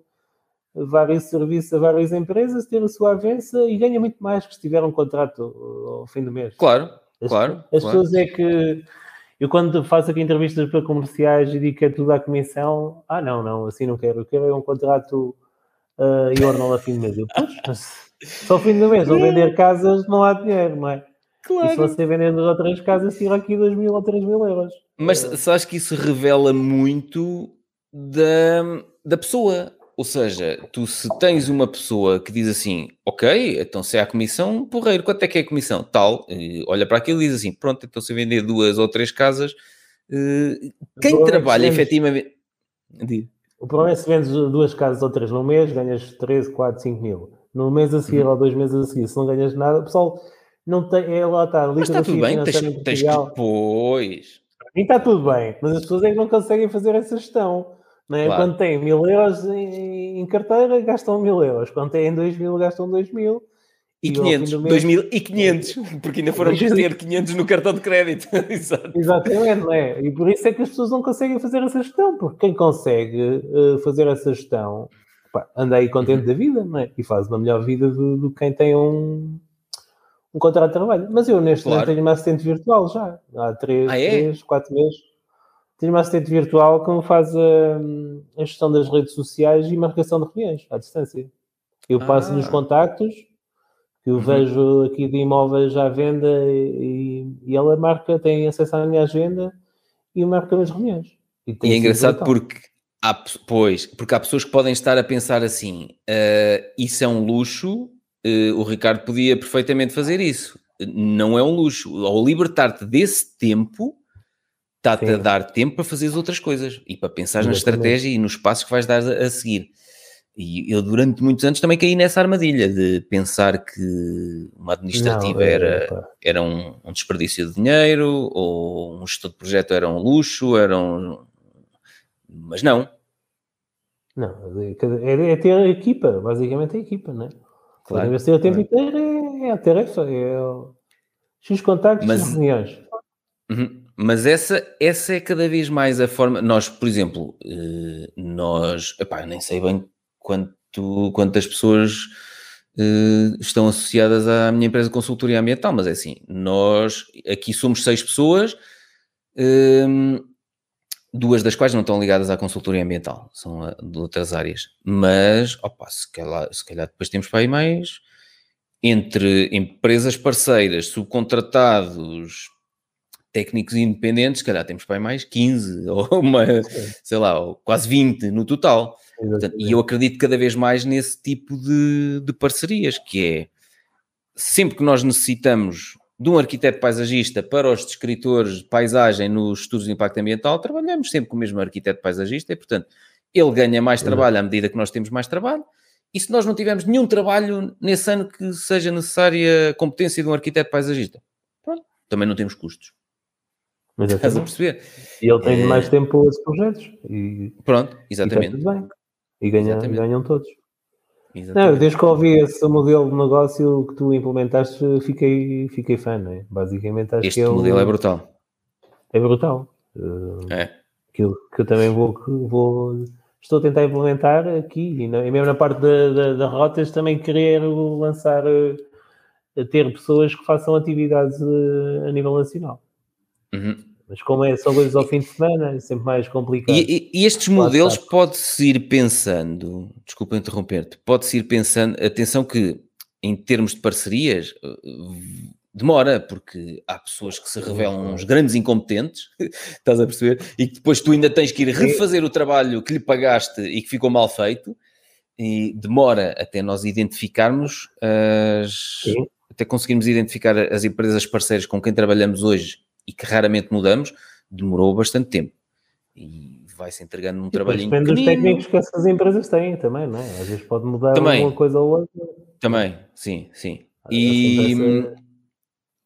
vários serviços a várias empresas, ter a sua avança e ganha muito mais que se tiver um contrato ao fim do mês. Claro, as, claro. As claro. pessoas é que eu quando faço aqui entrevistas para comerciais e digo que é tudo à comissão, ah não, não, assim não quero, eu quero é um contrato uh, e ordenal a fim do mês. Eu, mas só fim do mês, ou vender casas não há dinheiro, não é? Claro. E se você vender outras casas, tira aqui 2 mil ou 3 mil euros. Mas uh, sabes que isso revela muito da, da pessoa. Ou seja, tu se tens uma pessoa que diz assim, ok, então se é a comissão, porreiro, quanto é que é a comissão? Tal, olha para aquilo e diz assim, pronto, então se eu vender duas ou três casas, eh, quem é trabalha efetivamente... O problema é se vendes duas casas ou três no mês, ganhas 13, 4, 5 mil. No mês a seguir uhum. ou dois meses a seguir, se não ganhas nada, o pessoal não tem, é lá está, Mas está tudo bem, tens, tens que depois... Para mim está tudo bem, mas as pessoas é que não conseguem fazer essa gestão. Né? Claro. Quando têm mil euros em, em, carteira, gastam mil euros. Quando têm dois mil, gastam dois mil. E, e 500, mês... 2000 e 500, porque ainda foram ter 500 no cartão de crédito. Exatamente, não é? E por isso é que as pessoas não conseguem fazer essa gestão, porque quem consegue uh, fazer essa gestão pá, anda aí contente uhum. da vida, não é? E faz uma melhor vida do, do quem tem um, um contrato de trabalho. Mas eu neste claro. momento tenho uma assistente virtual já, há 3, ah, é? 3 4 meses tenho uma assistente virtual que me faz a, a, gestão das redes sociais e marcação de reuniões à distância. Eu passo ah. nos contactos, que eu uhum. vejo aqui de imóveis à venda e, e, ela marca, tem acesso à minha agenda e marca as reuniões. E, e é engraçado porque há, pois, porque há pessoas que podem estar a pensar assim: uh, isso é um luxo, uh, o Ricardo podia perfeitamente fazer isso. Não é um luxo. Ao libertar-te desse tempo, está-te a dar tempo para fazer as outras coisas e para pensar na estratégia e nos passos que vais dar a, a, seguir. E eu, durante muitos anos, também caí nessa armadilha de pensar que uma administrativa não, é, era, era um, um, desperdício de dinheiro ou um gestor de projeto era um luxo, era um... mas não. Não, é, é ter a equipa, basicamente a equipa, não é? Claro. Investir o tempo inteiro é, é a tarefa, é X contactos, mas, reuniões. Uhum. Mas essa, essa é cada vez mais a forma. Nós, por exemplo, eh, nós. Epá, nem sei bem quanto, quantas pessoas eh, estão associadas à minha empresa de consultoria ambiental, mas é assim: nós aqui somos seis pessoas, ehm, duas das quais não estão ligadas à consultoria ambiental, são de outras áreas. Mas, opa, se calhar, se calhar depois temos para aí mais entre empresas parceiras, subcontratados, técnicos independentes, se calhar temos para mais 15 ou uma, sei lá, ou quase 20 no total. Portanto, e eu acredito cada vez mais nesse tipo de, de parcerias, que é sempre que nós necessitamos de um arquiteto paisagista para os descritores de paisagem nos estudos de impacto ambiental, trabalhamos sempre com o mesmo arquiteto paisagista e, portanto, ele ganha mais trabalho à medida que nós temos mais trabalho. E se nós não tivermos nenhum trabalho nesse ano que seja necessária a competência de um arquiteto paisagista, pronto, também não temos custos. Mas Estás a perceber? E ele tem é... mais tempo para outros projetos. E, Pronto, exatamente. E, bem. e ganha, ganham todos. Não, desde que ouvi esse modelo de negócio que tu implementaste, fiquei, fiquei fã, não é? Basicamente acho este que é modelo é brutal. É brutal. É. Que eu, que eu também vou, vou estou a tentar implementar aqui e, mesmo na parte da, da rotas também querer lançar uh, a ter pessoas que façam atividades a nível nacional. Uhum. Mas como é só coisas ao fim de semana, é sempre mais complicado. E, e estes modelos pode-se ir pensando, desculpa interromper-te, pode-se ir pensando, atenção que em termos de parcerias, eh, demora, porque há pessoas que se revelam uns grandes incompetentes, estás a perceber? E que depois tu ainda tens que ir refazer o trabalho que lhe pagaste e que ficou mal feito, e demora até nós identificarmos as, Sim. até conseguirmos identificar as empresas parceiras com quem trabalhamos hoje e que raramente mudamos, demorou bastante tempo. E vai-se entregando um trabalhinho Depende dos técnicos que essas empresas têm também, não é? Às vezes pode mudar também, uma coisa ou outra. Também, sim, sim. E,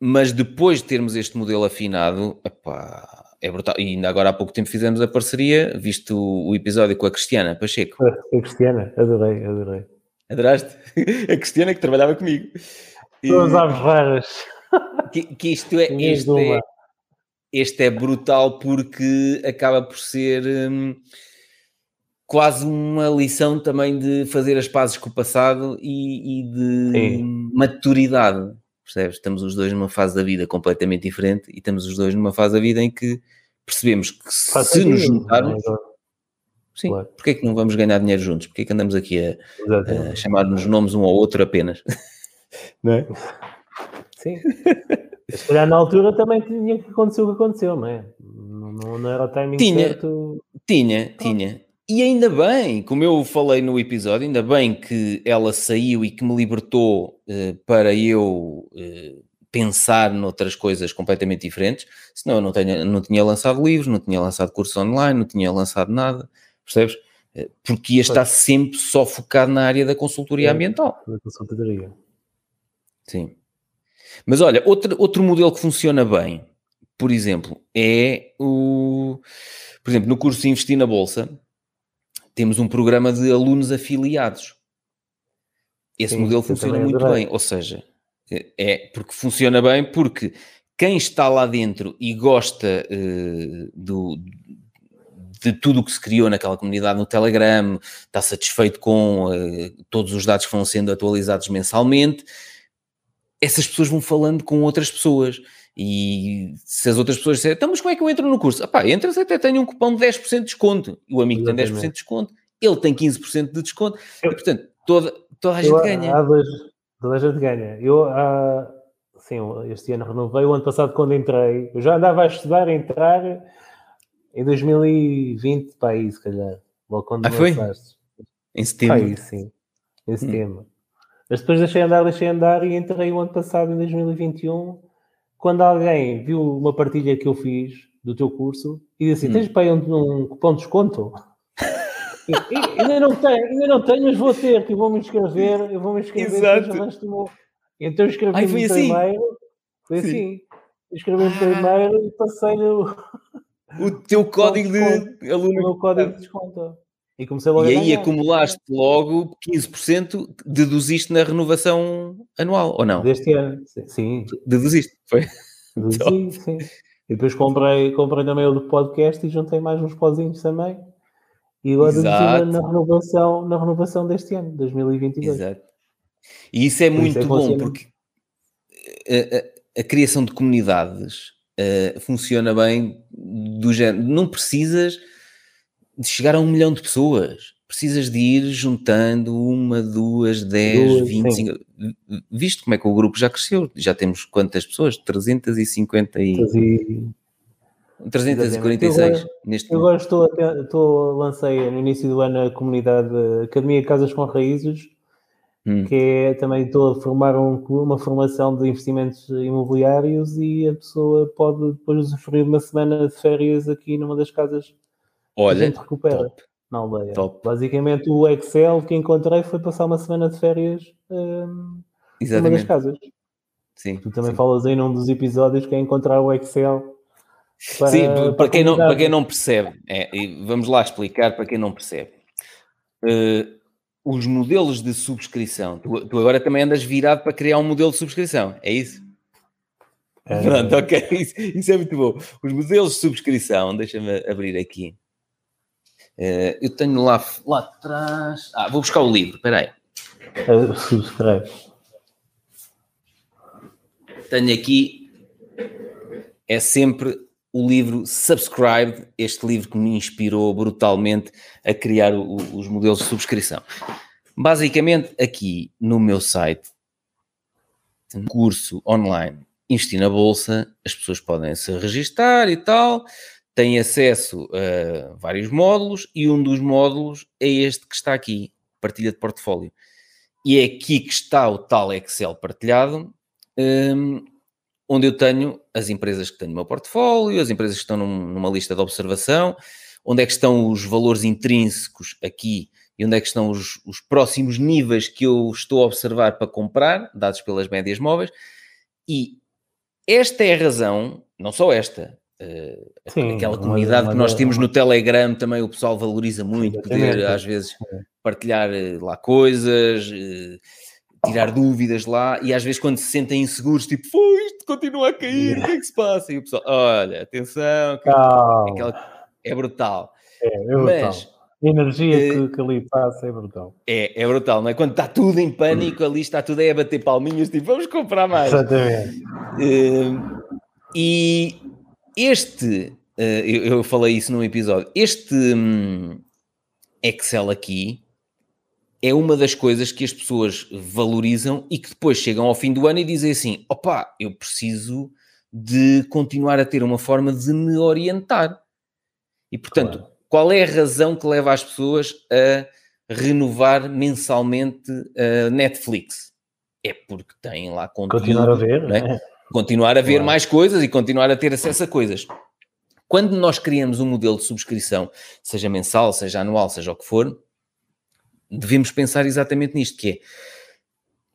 mas depois de termos este modelo afinado, epá, é brutal. E ainda agora há pouco tempo fizemos a parceria, visto o, episódio com a Cristiana Pacheco. A Cristiana, adorei, adorei. Adoraste? A Cristiana que trabalhava comigo. Duas aves raras. Que, que isto é, este é, este é brutal porque acaba por ser hum, quase uma lição também de fazer as pazes com o passado e, e de Sim. maturidade. Percebes? Estamos os dois numa fase da vida completamente diferente e estamos os dois numa fase da vida em que percebemos que se nos juntarmos. É? Sim, claro. porque é que não vamos ganhar dinheiro juntos? Porque é que andamos aqui a, a chamar-nos nomes um ao outro apenas? não é? Sim. Se calhar na altura também tinha que acontecer o que aconteceu, não é? Não, não era o timing tinha, certo. Tinha, tinha. E ainda bem, como eu falei no episódio, ainda bem que ela saiu e que me libertou uh, para eu uh, pensar noutras coisas completamente diferentes, senão eu não, tenho, não tinha lançado livros, não tinha lançado cursos online, não tinha lançado nada, percebes? Uh, porque ia estar sempre só focado na área da consultoria é, ambiental. Da consultoria. Sim. Mas olha, outro, outro modelo que funciona bem, por exemplo, é o. Por exemplo, no curso Investir na Bolsa, temos um programa de alunos afiliados. Esse Sim, modelo funciona muito bem, ou seja, é porque funciona bem porque quem está lá dentro e gosta uh, do, de tudo o que se criou naquela comunidade no Telegram, está satisfeito com uh, todos os dados que vão sendo atualizados mensalmente, essas pessoas vão falando com outras pessoas. E se as outras pessoas disserem, então, mas como é que eu entro no curso? Ah pá, entras até tenho um cupom de 10% de desconto. O amigo Exatamente. tem 10% de desconto, ele tem 15% de desconto. Eu, e, portanto, toda, toda a gente eu, ganha. Há dois, toda a gente ganha. Eu, há, sim, este ano renovei. O ano passado, quando entrei, eu já andava a estudar, a entrar em 2020, para aí, se calhar. Logo quando ah, foi? Em setembro? Aí, sim. Em hum. setembro. Hum. Mas depois deixei andar, deixei andar e entrei o ano passado, em 2021 quando alguém viu uma partilha que eu fiz do teu curso e disse assim: hum. tens para aí um, um cupom de desconto? e, e, ainda não tenho, ainda não tenho, mas vou ter, que vou me inscrever, eu vou me inscrever. Exato. Então escrevi no assim. primeiro, foi Sim. assim, escrevi no ah. primeiro e passei-lhe o, o teu código de, aluno. O meu código de desconto. E comecei logo E aí acumulaste logo 15%, deduziste na renovação anual, ou não? Deste ano, sim. Deduziste, foi? Deduzi, então... sim. E depois comprei, comprei também o do podcast e juntei mais uns pozinhos também. E agora deduzi na, renovação, na renovação deste ano, 2022. Exato. E isso é Por muito isso é bom, porque a, a, a, criação de comunidades uh, funciona bem do género. Não precisas de chegar a um milhão de pessoas. Precisas de ir juntando uma, duas, dez, vinte, cinco. Visto como é que o grupo já cresceu, já temos quantas pessoas? 350 e... 346 neste Eu agora estou, estou, lancei no início do ano a comunidade Academia Casas com Raízes, hum. que é também estou a formar um, uma formação de investimentos imobiliários e a pessoa pode depois usufruir uma semana de férias aqui numa das casas Olha, a gente recupera top, na aldeia. Top. Basicamente, o Excel que encontrei foi passar uma semana de férias um, numa das casas. Sim, tu também sim. falas aí num dos episódios que é encontrar o Excel. Para, sim, para, para quem, não, para quem não percebe, é, vamos lá explicar para quem não percebe. Uh, os modelos de subscrição, tu, tu, agora também andas virado para criar um modelo de subscrição, é isso? É... Pronto, ok, isso, isso, é muito bom. Os modelos de subscrição, deixa-me abrir aqui. Uh, eu tenho lá, lá atrás. Ah, vou buscar o livro, espera aí. Subscreve. tenho aqui, é sempre o livro Subscribed, este livro que me inspirou brutalmente a criar o, os modelos de subscrição. Basicamente, aqui no meu site, um curso online Investir na Bolsa, as pessoas podem se registar e tal, têm acesso a vários módulos e um dos módulos é este que está aqui, partilha de portfólio. E é aqui que está o tal Excel partilhado, um, onde eu tenho as empresas que têm no meu portfólio, as empresas que estão num, numa lista de observação, onde é que estão os valores intrínsecos aqui e onde é que estão os, os próximos níveis que eu estou a observar para comprar, dados pelas médias móveis, e esta é a razão, não só esta, Sim, aquela comunidade uma, que nós temos no Telegram também o pessoal valoriza muito, poder às vezes partilhar uh, lá coisas, uh, tirar dúvidas lá, e às vezes quando se sentem inseguros, tipo, foi, isto continua a cair, o que é que se passa? E o pessoal, olha, atenção, que, aquela, é brutal. É, é brutal. Mas, a energia que, que, ali passa é brutal. É, é brutal, não é? Quando está tudo em pânico, ali está tudo aí a bater palminhas, tipo, vamos comprar mais. Exatamente. Uh, e este, uh, eu, eu, falei isso num episódio, este um, Excel aqui é uma das coisas que as pessoas valorizam e que depois chegam ao fim do ano e dizem assim: opá, eu preciso de continuar a ter uma forma de me orientar. E portanto, claro. qual é a razão que leva as pessoas a renovar mensalmente a Netflix? É porque têm lá conteúdo. Continuar a ver, é? Continuar a ver claro. mais coisas e continuar a ter acesso a coisas. Quando nós criamos um modelo de subscrição, seja mensal, seja anual, seja o que for, devemos pensar exatamente nisto, que é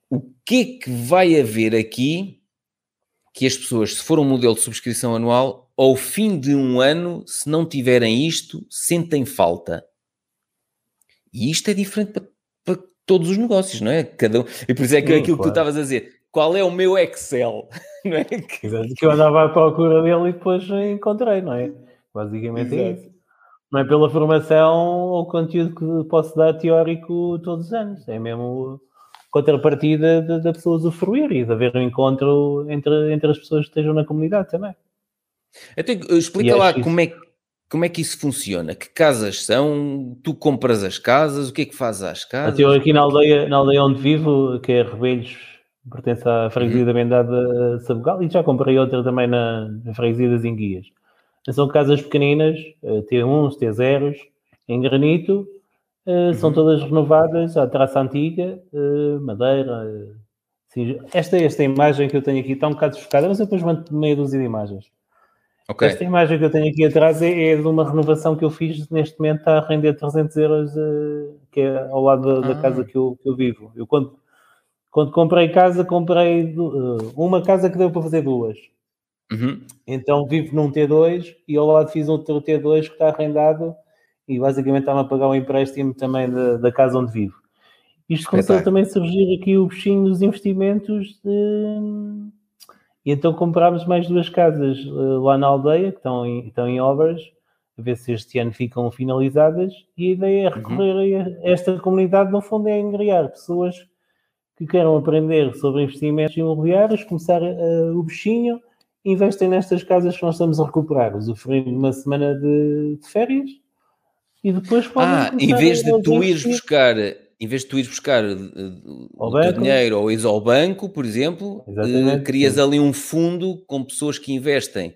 o que é que vai haver aqui que as pessoas, se for um modelo de subscrição anual, ao fim de um ano, se não tiverem isto, sentem falta. E isto é diferente para, para todos os negócios, não é? Cada um... E por isso é que aquilo claro. que tu estavas a dizer, qual é o meu Excel? Não é? que eu andava à procura dele e depois encontrei, não é? Basicamente é Exato. é isso não é pela formação ou conteúdo que posso dar teórico todos os anos, é mesmo contrapartida da pessoa usufruir e de haver um encontro entre, entre as pessoas que estejam na comunidade também. Então, explica lá como é, como é que isso funciona, que casas são, tu compras as casas, o que é que fazes às casas? Eu aqui na aldeia, na aldeia onde vivo, que é Rebelhos, pertence à freguesia uhum. da Bendada Sabugal, e já comprei outra também na, na freguesia das Enguias. São casas pequeninas, T1s, eh, T0s, em granito, eh, uhum. são todas renovadas à traça antiga, eh, madeira. Esta, esta imagem que eu tenho aqui está um bocado desfocada, mas eu depois mando meia dúzia de imagens. Okay. Esta imagem que eu tenho aqui atrás é, é, de uma renovação que eu fiz neste momento está a render 300 euros, que é ao lado da, ah. da casa que eu, que eu, vivo. Eu quando, quando comprei casa, comprei uh, uma casa que deu para fazer duas. Uhum. Então vivo num T2 e ao lado fiz outro T2 que está arrendado e basicamente está-me a pagar um empréstimo também da, da casa onde vivo. Isto começou também a surgir aqui o bichinho dos investimentos de... e então comprámos mais duas casas uh, lá na aldeia que estão em, estão em obras a ver se este ano ficam finalizadas e a ideia é uhum. recorrer uhum. a esta comunidade no fundo é engrear pessoas que queiram aprender sobre investimentos imobiliários, começar uh, o bichinho investem nestas casas que nós estamos a recuperar, usufruindo de uma semana de, de férias e depois podem. Ah, em vez de tu ires buscar, em vez de tu ires buscar uh, o banco. dinheiro ou ires ao banco, por exemplo, uh, crias sim. ali um fundo com pessoas que investem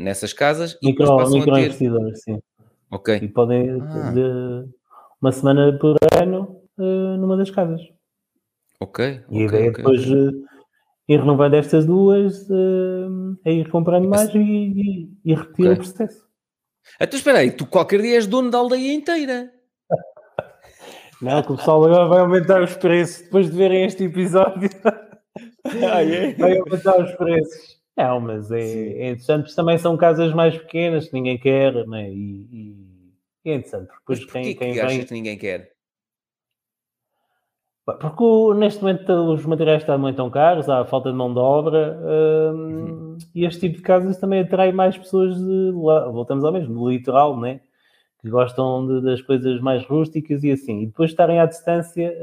nessas casas micro, e passam micro a ter... investidores, sim. Ok. E podem ah. de uma semana por ano numa das casas. Ok. E a ideia okay, depois okay ir renovando estas duas, uh, a ir comprando mais e, e, e repetir okay. o processo. Então espera aí, tu qualquer dia és dono da aldeia inteira. Não, que o pessoal agora vai aumentar os preços depois de verem este episódio. Ah, é? Vai aumentar os preços. Não, mas é, é interessante, também são casas mais pequenas que ninguém quer, né? e, e é interessante. Depois mas quem, quem que vem... que ninguém quer? Porque neste momento os materiais estão muito tão caros, há falta de mão de obra hum, uhum. e este tipo de casas também atrai mais pessoas de lá, voltamos ao mesmo, do litoral, né? que gostam de, das coisas mais rústicas e assim. E depois estarem à distância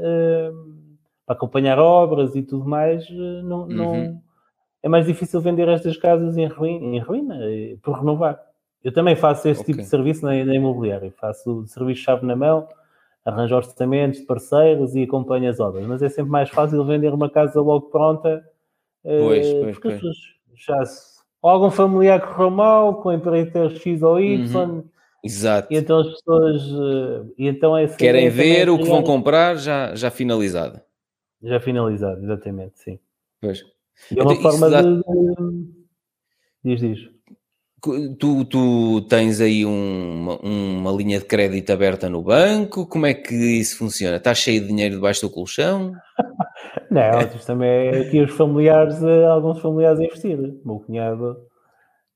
hum, para acompanhar obras e tudo mais, eh, não, uhum. não, é mais difícil vender estas casas em ruína, em ruína por renovar. Eu também faço esse okay. tipo de serviço na, na imobiliária. Faço serviço chave na mão, arranjo orçamentos de parceiros e acompanho as obras. Mas é sempre mais fácil vender uma casa logo pronta. Pois, uh, pois, porque pois. já se, algum familiar correu mal, com empreiteiro X ou Y. Uhum. Exato. E então as pessoas. Uh, e então é Querem ver o que vão comprar já, já finalizado. Já finalizado, exatamente, sim. Pois. E é uma então, forma de. Diz, diz. Tu, tu tens aí um, uma linha de crédito aberta no banco? Como é que isso funciona? Estás cheio de dinheiro debaixo do colchão? Não, é. também aqui os familiares, eh, alguns familiares a investir. O meu cunhado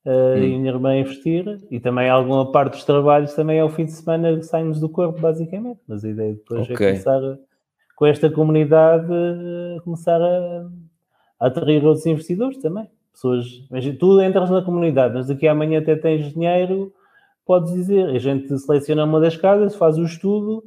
uh, hum. e a minha irmã a investir. E também alguma parte dos trabalhos também é o fim de semana saímos do corpo, basicamente. Mas a ideia depois é okay. é começar com esta comunidade começar a, a atrair outros investidores também pessoas, tu entras na comunidade, mas daqui amanhã até tens dinheiro, podes dizer, a gente seleciona uma das casas, faz o estudo,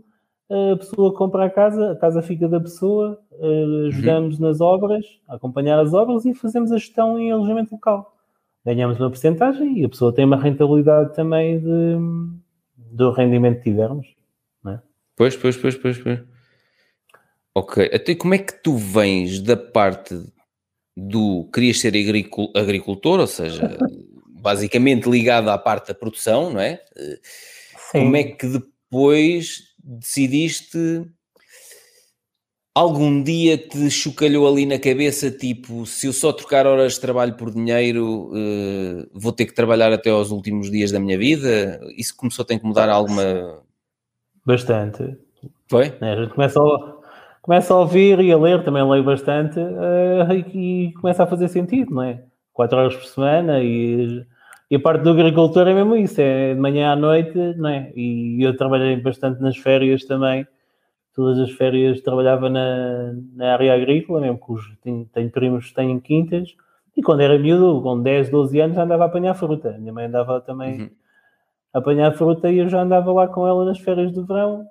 a pessoa compra a casa, a casa fica da pessoa, eh, uhum. ajudamos uhum. nas obras, acompanhar as obras e fazemos a gestão em alojamento local. Ganhamos uma porcentagem e a pessoa tem uma rentabilidade também de, do rendimento que tivermos. Não é? Pois, pois, pois, pois, pois. Ok. Até como é que tu vens da parte do querias ser agricultor, ou seja, basicamente ligado à parte da produção, não é? Sim. Como é que depois decidiste algum dia te chocalhou ali na cabeça, tipo, se eu só trocar horas de trabalho por dinheiro, uh, vou ter que trabalhar até aos últimos dias da minha vida? Isso começou a ter que mudar alguma... Bastante. Foi? É, a gente começa a, começa a ouvir e a ler, também leio bastante, uh, e, e, começa a fazer sentido, não é? Quatro horas por semana e, e, a parte do agricultor é mesmo isso, é de manhã à noite, não é? E eu trabalhei bastante nas férias também, todas as férias trabalhava na, na área agrícola, mesmo que os, tenho, tenho primos que têm quintas, e quando era miúdo, com 10, 12 anos, andava a apanhar fruta. Minha mãe andava também uhum. a apanhar fruta e eu já andava lá com ela nas férias de verão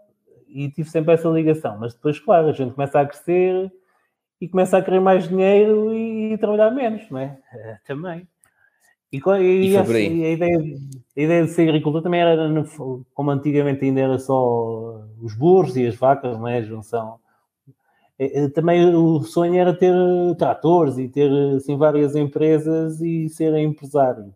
e tive sempre essa ligação. Mas depois, claro, a gente começa a crescer e começa a querer mais dinheiro e, e trabalhar menos, não é? é também. E, e, e assim, a, ideia, a ideia de ser agricultor também era, como antigamente ainda era só os burros e as vacas, não é? A junção. É, é, também o sonho era ter tratores e ter assim, várias empresas e ser empresário.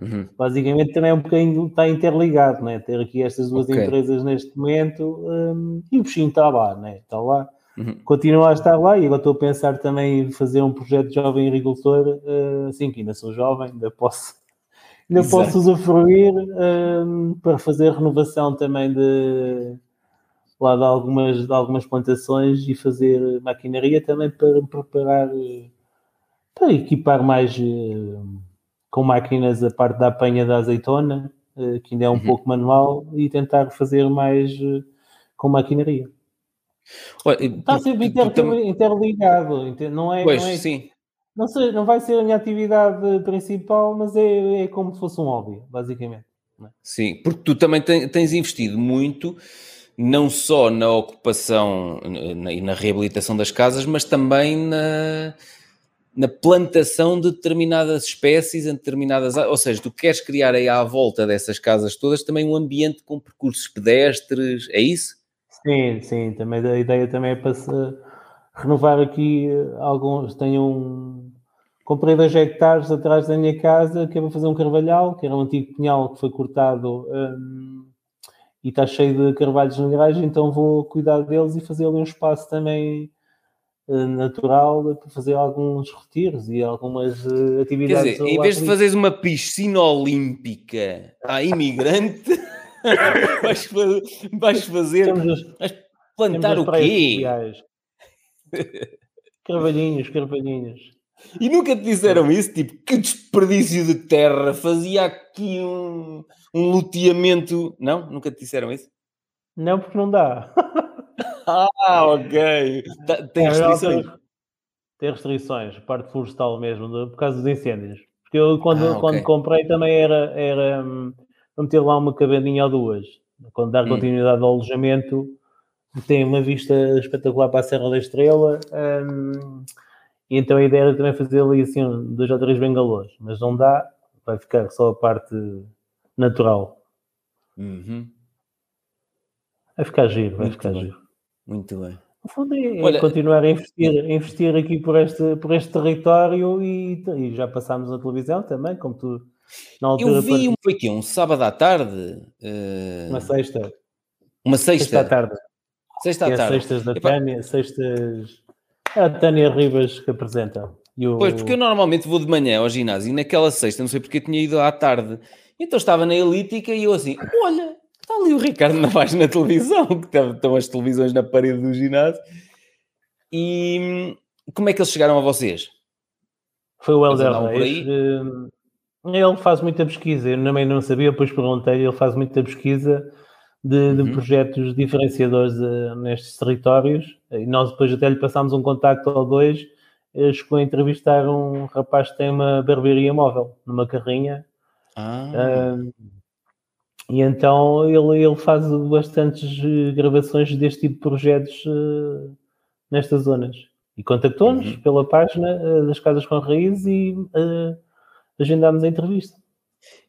Uhum. Basicamente também é um bocadinho está interligado, né? ter aqui estas duas okay. empresas neste momento um, e o bichinho está lá, né? está lá, uhum. continua a estar lá e agora estou a pensar também em fazer um projeto de jovem agricultor, uh, assim que ainda sou jovem, ainda posso, ainda posso usufruir um, para fazer renovação também de lá de algumas, de algumas plantações e fazer maquinaria também para preparar para equipar mais uh, com máquinas a parte da apanha da azeitona, eh, que ainda é um uhum. pouco manual, e tentar fazer mais eh, com maquinaria. Olha, Está sempre inter, interligado, não é? Pois, não é, sim. Não, sei, não vai ser a minha atividade principal, mas é, é como se fosse um hobby, basicamente. É? Sim, porque tu também tens investido muito, não só na ocupação e na reabilitação das casas, mas também na, na plantação de determinadas espécies em determinadas ou seja, tu queres criar aí à volta dessas casas todas também um ambiente com percursos pedestres, é isso? Sim, sim, também a ideia também é para se renovar aqui alguns, tenho um comprei dois hectares atrás da minha casa que é para fazer um carvalhal, que era um antigo pinhal que foi cortado hum, e está cheio de carvalhos minerais, então vou cuidar deles e fazer ali um espaço também eh, natural para fazer alguns retiros e algumas uh, atividades. Quer dizer, em vez de fazeres uma piscina olímpica à imigrante, vais, vais, fazer. vais plantar o quê? Carvalhinhos, carvalhinhos. E nunca te disseram isso? Tipo, que desperdício de terra, fazia aqui um, um loteamento. Não? Nunca te disseram isso? Não, porque não dá. ah, ok. Tá, tem restrições? Tem restrições, parte florestal mesmo, por causa dos incêndios. Porque eu, quando, ah, okay. quando comprei, também era, era um, meter lá uma cabaninha ou duas. Quando dar hum. continuidade ao alojamento, tem uma vista espetacular para a Serra da Estrela. Um, E então a ideia era também fazer ali assim dois ou três bengalôs, mas não dá, vai ficar só a parte natural. Uhum. Vai ficar giro, vai Muito ficar bem. giro. Muito bem. No fundo é, é Olha- continuar a investir, a investir aqui por este, por este território e, e já passámos na televisão também, como tu na altura Eu vi um, foi quê? um sábado à tarde, eh, uma sexta, uma sexta sexta, à tarde. sexta à é tarde. sextas da Epá, Tânia, sextas. É a Tânia Ribas que apresenta. O... Pois, porque eu normalmente vou de manhã ao ginásio e naquela sexta, não sei porque tinha ido à tarde. Então estava na elítica e eu assim, olha, está ali o Ricardo Navaz na televisão, que estão as televisões na parede do ginásio. E hum, como é que eles chegaram a vocês? Foi o Helder Reis. hum, Ele faz muita pesquisa, eu também não sabia, depois perguntei, ele faz muita pesquisa de, de Uhum. projetos diferenciadores eh, nestes territórios. E nós depois até lhe passámos um contacto ou dois. eh, Chegou a entrevistar um rapaz que tem uma barbearia móvel, numa carrinha. Ah, Hum, e então ele, ele faz bastantes eh, gravações deste tipo de projetos eh, nestas zonas. E contactou-nos Uhum. pela página eh, das Casas com Raiz e eh, agendámos a entrevista.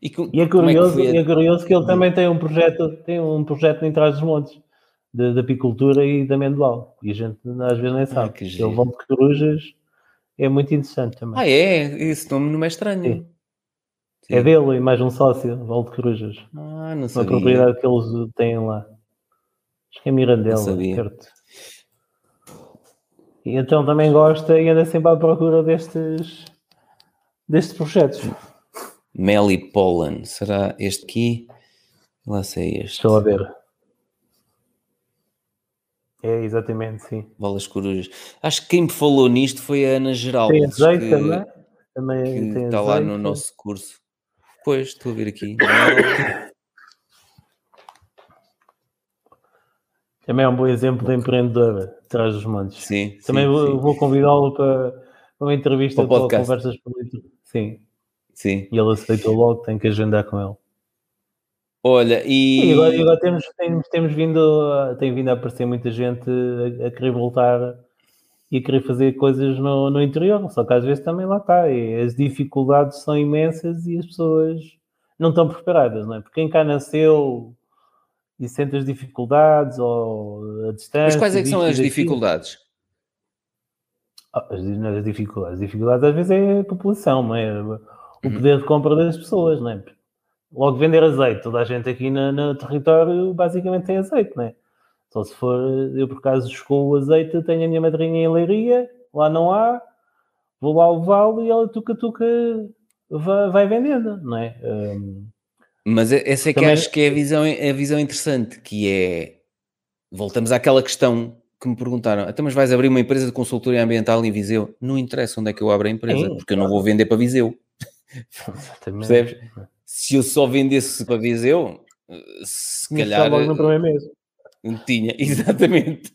e, co- E é curioso, que foi a- é curioso que ele também tem um projeto, tem um projeto em trás dos montes de, de apicultura e de amendoal. E a gente às vezes nem sabe. que ele vão de corujas é muito interessante também. Ah, é? Esse nome não é estranho. Sim. Sim. É dele e mais um sócio, Valde Corujas. Ah, não Uma sabia. propriedade que eles têm lá. Acho que é Mirandela, perto. E então também gosta e anda sempre à procura destes, destes projetos. Mel e Pollen. Será este aqui? Lá sei este. Deixa lá ver. É, exatamente, sim. Bolas corujas. Acho que quem me falou nisto foi a Ana Geraldo. Tem azeite que, também. Também que tem está lá no azeite. nosso curso. Pois, estou a ver aqui. Também é um bom exemplo de empreendedora, atrás dos montes. Sim, Também sim, vou, vou convidá-lo para, uma entrevista Para o conversas políticas. Sim, sim. e ele aceitou logo, tem que agendar com ele. Olha, e, E agora, agora temos, temos, temos vindo, a- tem vindo a aparecer muita gente a, a querer voltar e querer fazer coisas no, no interior, só que às vezes também lá está. E as dificuldades são imensas e as pessoas não estão preparadas, não é? Porque quem cá nasceu e sente as dificuldades ou a distância. mas quais é que são as dificuldades? Ah, As, é as dificuldades. As dificuldades às vezes é a população, não é? O Uhum. poder de compra das pessoas, não é? Logo vender azeite. Toda a gente aqui no, no território basicamente tem azeite, não é? Só se for, eu por acaso escolho o azeite, tenho a minha madrinha em Leiria, lá não há, vou lá levá-lo e ela tuca-tuca vai, vai vendendo, não é? Hum, Mas essa é que Também- acho que é a visão, é a visão interessante, que é voltamos àquela questão que me perguntaram, então mas vais abrir uma empresa de consultoria ambiental em Viseu? Não interessa onde é que eu abro a empresa, Sim, porque eu não vou vender para Viseu. exatamente. Percebes? Se eu só vendesse para Viseu, eh, se que calhar logo no primeiro mês. Tinha, exatamente.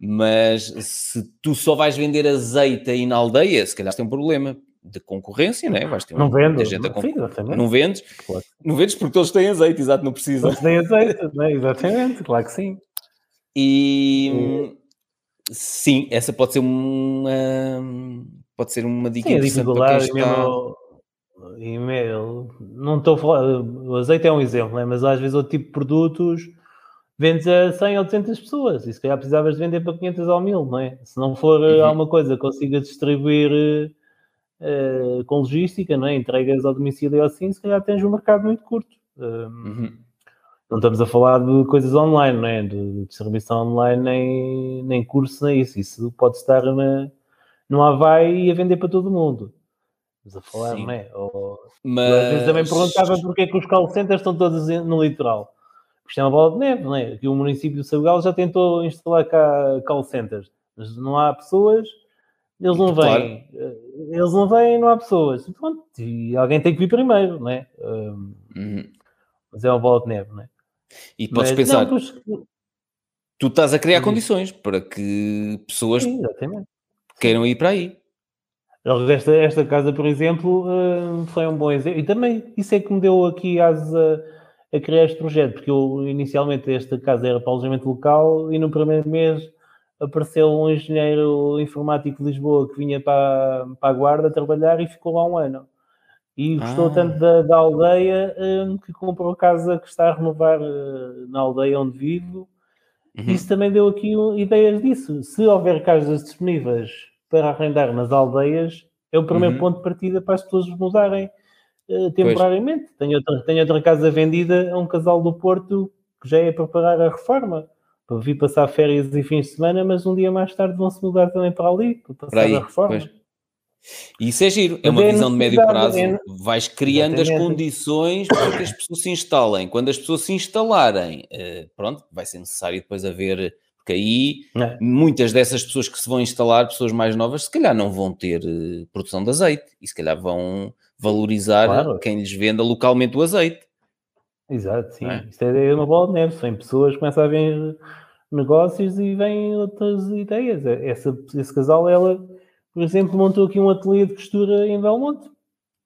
Mas se tu só vais vender azeite aí na aldeia, se calhar tem um problema de concorrência, né? Vais ter Não vendo. gente a concorrer. Não vendes? Claro. Não vendes porque todos têm azeite, exato, não precisam. Todos têm azeite, não é? Exatamente, claro que sim. E hum, sim, essa pode ser uma pode ser uma dica Sim, a interessante para quem está. E-mail, não estou a falar, o azeite é um exemplo, né? mas às vezes outro tipo de produtos vendes a 100 ou 200 pessoas e se calhar precisavas de vender para 500 ou 1000, não é? Se não for Uhum. alguma coisa que consiga distribuir eh, eh, com logística, não é? Entregas ao domicílio ou assim, se calhar tens um mercado muito curto. Um, Uhum. não estamos a falar de coisas online, não é? De, distribuição online, nem, nem curso, nem isso. Isso pode estar na, no Havaí e a vender para todo mundo. Estamos a falar, Sim. não é? Ou, Mas às vezes também perguntava porque é que os call centers estão todos no litoral. Isto é uma bola de neve, não é? Aqui o município de Sabugal já tentou instalar cá call centers, mas não há pessoas, eles não Claro. vêm. Eh, Eles não vêm, não há pessoas. E pronto, e alguém tem que vir primeiro, não é? Um, Uhum. mas é uma bola de neve, não é? E podes Mas, pensar, não, pois, tu estás a criar Sim. condições para que pessoas sim, queiram ir para aí. Esta, esta casa, por exemplo, eh, foi um bom exemplo. E também isso é que me deu aqui asas a, criar este projeto, porque eu inicialmente esta casa era para alojamento local e no primeiro mês apareceu um engenheiro informático de Lisboa que vinha para, para a Guarda trabalhar e ficou lá um ano. E gostou ah. tanto da, da aldeia um, que comprou a casa que está a renovar uh, na aldeia onde vivo. Uhum. Isso também deu aqui ideias disso. Se houver casas disponíveis para arrendar nas aldeias, é o primeiro uhum. ponto de partida para as pessoas mudarem uh, temporariamente. Tenho outra, tenho outra casa vendida a um casal do Porto que já é para pagar a reforma para vir passar férias e fins de semana, mas um dia mais tarde vão se mudar também para ali, para passar para aí, a reforma. Pois. E isso é giro, é uma é visão de médio prazo. É... Vais criando Exatamente. as condições para que as pessoas se instalem. Quando as pessoas se instalarem, eh, pronto, vai ser necessário depois haver. Porque aí é. muitas dessas pessoas que se vão instalar, pessoas mais novas, se calhar não vão ter eh, produção de azeite e se calhar vão valorizar claro. quem lhes venda localmente o azeite. Exato, sim. É? Isto é uma bola de neve. Sem pessoas começam a ver negócios e vêm outras ideias. Essa, esse casal, ela por exemplo, montou aqui um ateliê de costura em Belmonte,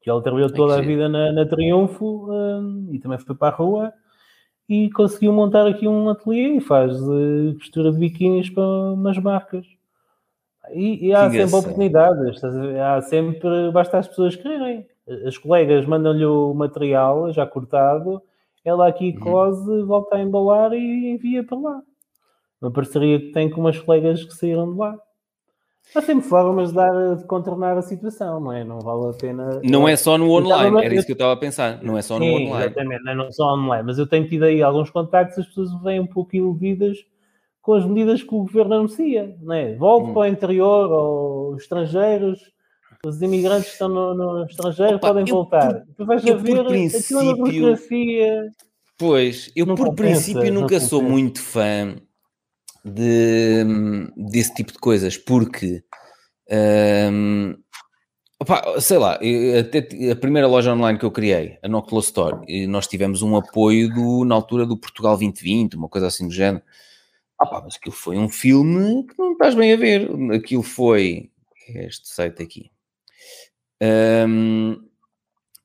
que ela trabalhou toda a vida na, na Triunfo um, e também foi para a rua e conseguiu montar aqui um ateliê e faz uh, costura de biquínis para umas marcas. E, e há que sempre oportunidades, há sempre, basta as pessoas quererem. As colegas mandam-lhe o material já cortado, ela aqui uhum. cose, volta a embalar e envia para lá. Uma parceria que tem com umas colegas que saíram de lá. Há sempre formas de, dar, de contornar a situação, não é? Não vale a pena. Não é só no online, era isso que eu estava a pensar. Não é só no Sim, online. Exatamente, não é só online. Mas eu tenho tido aí alguns contactos, as pessoas vêm um pouco iludidas com as medidas que o governo anuncia, não é? Volte hum. para o interior, ou estrangeiros, os imigrantes que estão no, no estrangeiro Opa, podem voltar. tu vais a ver princípio, aquilo burocracia. Pois, eu por compensa, princípio nunca sou muito fã de, desse tipo de coisas, porque um, opa, sei lá, até a primeira loja online que eu criei, a Noctula Store, nós tivemos um apoio do, na altura do Portugal 2020, uma coisa assim do género. Mas aquilo foi um filme que não estás bem a ver. Aquilo foi este site aqui. Um,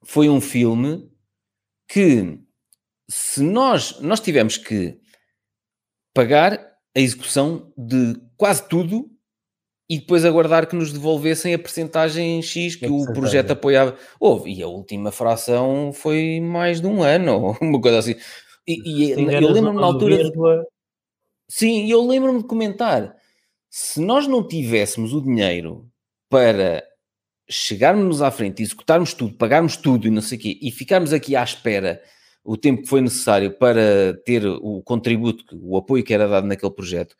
foi um filme que se nós, nós tivemos que pagar a execução de quase tudo e depois aguardar que nos devolvessem a percentagem X que o projeto apoiava. Houve, e a última fração foi mais de um ano, uma coisa assim. E, e eu lembro-me na altura. De... Sim, eu lembro-me de comentar: se nós não tivéssemos o dinheiro para chegarmos à frente, executarmos tudo, pagarmos tudo e não sei o quê, e ficarmos aqui à espera o tempo que foi necessário para ter o contributo, o apoio que era dado naquele projeto,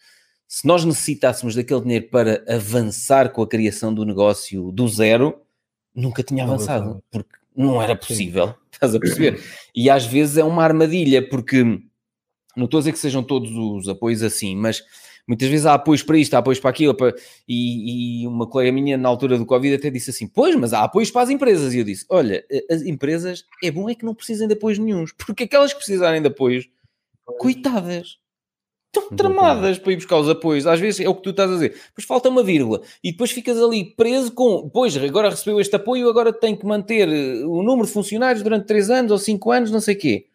se nós necessitássemos daquele dinheiro para avançar com a criação do negócio do zero, nunca tinha avançado, porque não era possível, estás a perceber? E às vezes é uma armadilha, porque não estou a dizer que sejam todos os apoios assim, mas Muitas vezes há apoios para isto, há apoios para aquilo, para... E, e, uma colega minha, na altura do Covid, até disse assim: Pois, mas há apoios para as empresas. E eu disse: Olha, as empresas é bom é que não precisem de apoios nenhums, porque aquelas que precisarem de apoios, coitadas, estão tramadas para ir buscar os apoios. Às vezes é o que tu estás a dizer, depois falta uma vírgula e depois ficas ali preso com, pois, agora recebeu este apoio, agora tem que manter eh, o número de funcionários durante 3 anos ou 5 anos, não sei o quê.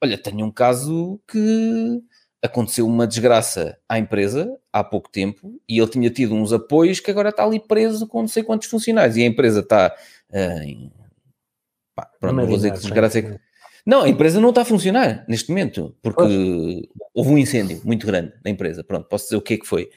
Olha, tenho um caso que aconteceu uma desgraça à empresa há pouco tempo e ele tinha tido uns apoios que agora está ali preso com não sei quantos funcionários e a empresa está uh, em... Pá, pronto, não vou dizer que desgraça é que... Não, a empresa não está a funcionar neste momento, porque Poxa. houve um incêndio muito grande na empresa. Pronto, posso dizer o que é que foi.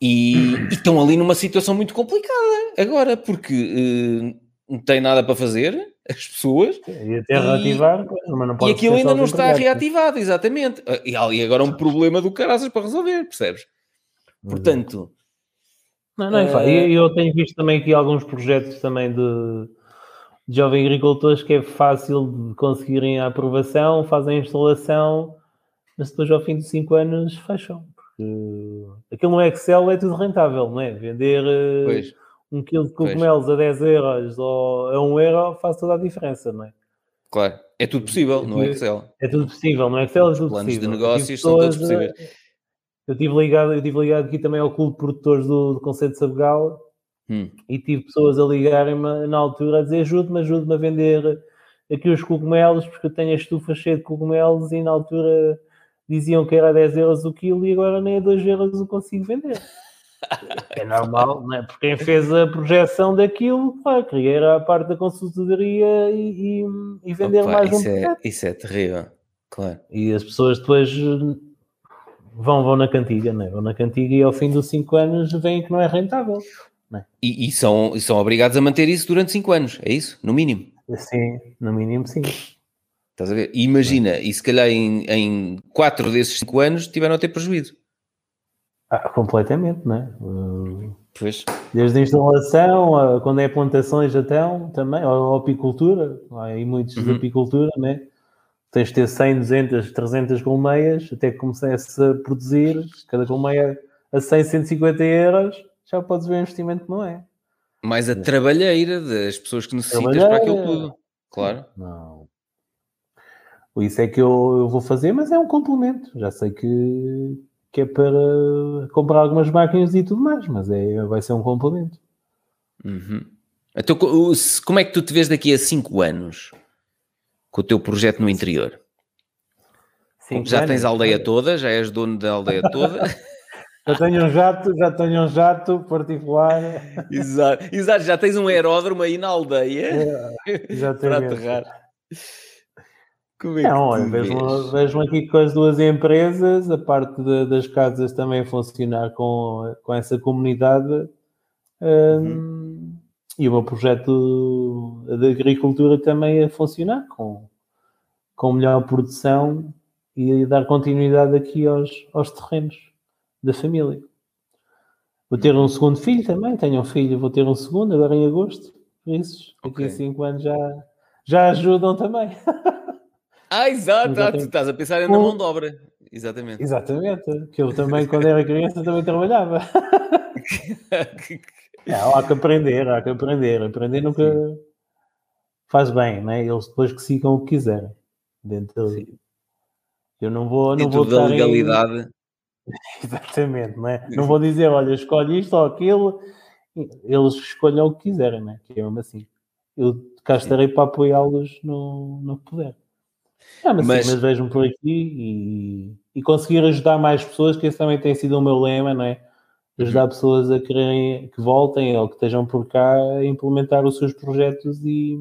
E, e estão ali numa situação muito complicada agora, porque uh, não tem nada para fazer, as pessoas. E até reativar, mas não pode E aquilo ainda não está reativado, exatamente. E há ali agora um problema do caraças para resolver, percebes? Portanto. Não, não é uh... Eu tenho visto também aqui alguns projetos também de, de jovens agricultores que é fácil de conseguirem a aprovação, fazem a instalação, mas depois ao fim de 5 anos fecham. Porque aquilo no Excel é tudo rentável, não é? Vender. Eh, pois um quilo de cogumelos a 10 euros ou a 1 euro faz toda a diferença, não é? Claro, é tudo possível no Excel. É tudo possível, no Excel é tudo Planos possível. de negócios são todos possíveis. Eu tive ligado, eu tive ligado aqui também ao clube de produtores do, do Conselho de Sabugal hum. e tive pessoas a ligarem-me na altura a dizer ajude-me, ajude-me a vender aqui os cogumelos porque eu tenho a estufa cheia de cogumelos e na altura diziam que era 10 euros o quilo e agora nem a 2 euros o consigo vender. É normal, não é? Porque quem fez a projeção daquilo, claro, queria a parte da consultoria e, e, e vender Opa, mais isso um é, Isso é terrível, claro. E as pessoas depois vão, vão na cantiga, não é? Vão na cantiga e ao fim dos 5 anos veem que não é rentável. É? E, e, são, são obrigados a manter isso durante 5 anos, é isso? No mínimo? Sim, no mínimo sim. Estás a ver? imagina, e se calhar em, em 4 desses 5 anos tiveram a ter prejuízo. Ah, completamente, não é? Uh, pois. Desde a instalação, a, quando é plantações até também, a apicultura, há aí muitos uhum. de apicultura, né? Tens de ter 100, 200, 300 colmeias até que começasse a produzir, cada colmeia a 100, 150 euros, já podes ver o investimento que não é. Mais a trabalheira das pessoas que necessitas para aquilo tudo, claro. Não. Isso é que eu, eu vou fazer, mas é um complemento. Já sei que que é para comprar algumas máquinas e tudo mais, mas é, vai ser um complemento. Uhum. Então, como é que tu te vês daqui a 5 anos com o teu projeto no interior? Cinco já anos, tens a aldeia toda, já és dono da aldeia toda. já tenho um jato, já tenho um jato particular. Exato, Exato. já tens um aeródromo aí na aldeia é, para aterrar. Como é não, olha, vejo aqui com as duas empresas, a parte de, das casas também a funcionar com, com essa comunidade um, uhum. e o meu projeto de agricultura também a funcionar com, com melhor produção e dar continuidade aqui aos, aos terrenos da família. Vou ter um segundo filho também, tenho um filho, vou ter um segundo agora em agosto, por isso, daqui okay. a cinco anos já, já ajudam também. Ah, exato, ah, tu estás a pensar na mão de obra. Exatamente. Exatamente, que eu também, quando era criança, também trabalhava. é, há que aprender, há que aprender. Aprender nunca Sim. faz bem, né? Eles depois que sigam o que quiserem. Dentro Sim. Eu não vou. Não Dentro vou da legalidade. Em... Exatamente, não é? Não vou dizer, olha, escolhe isto ou aquilo. Eles escolham o que quiserem, né? Que é mesmo assim. Eu cá estarei para apoiá-los no, no que puder. Ah, mas, mas... mas vejo-me por aqui e, e, conseguir ajudar mais pessoas, que esse também tem sido o meu lema, não é? Ajudar uhum. pessoas a quererem que voltem ou que estejam por cá a implementar os seus projetos e,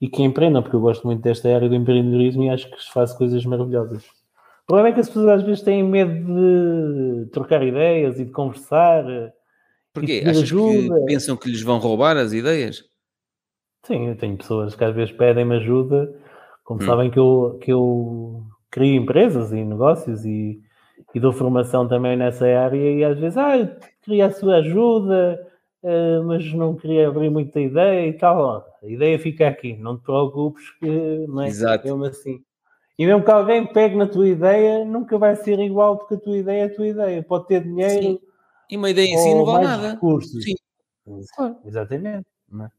e que empreendam, porque eu gosto muito desta área do empreendedorismo e acho que faz coisas maravilhosas. O problema é que as pessoas às vezes têm medo de trocar ideias e de conversar. Porquê? Achas ajuda. que pensam que lhes vão roubar as ideias? Sim, eu tenho pessoas que às vezes pedem-me ajuda como hum. sabem que eu, que eu crio empresas e negócios e, e dou formação também nessa área e às vezes, ah, queria a sua ajuda, uh, mas não queria abrir muita ideia e tal. A ideia fica aqui, não te preocupes que não é Exato. mesmo assim. E mesmo que alguém pegue na tua ideia, nunca vai ser igual porque a tua ideia é a tua ideia. Pode ter dinheiro. Sim. E uma ideia em si não vale nada. Recursos. Sim. Exatamente. Não é?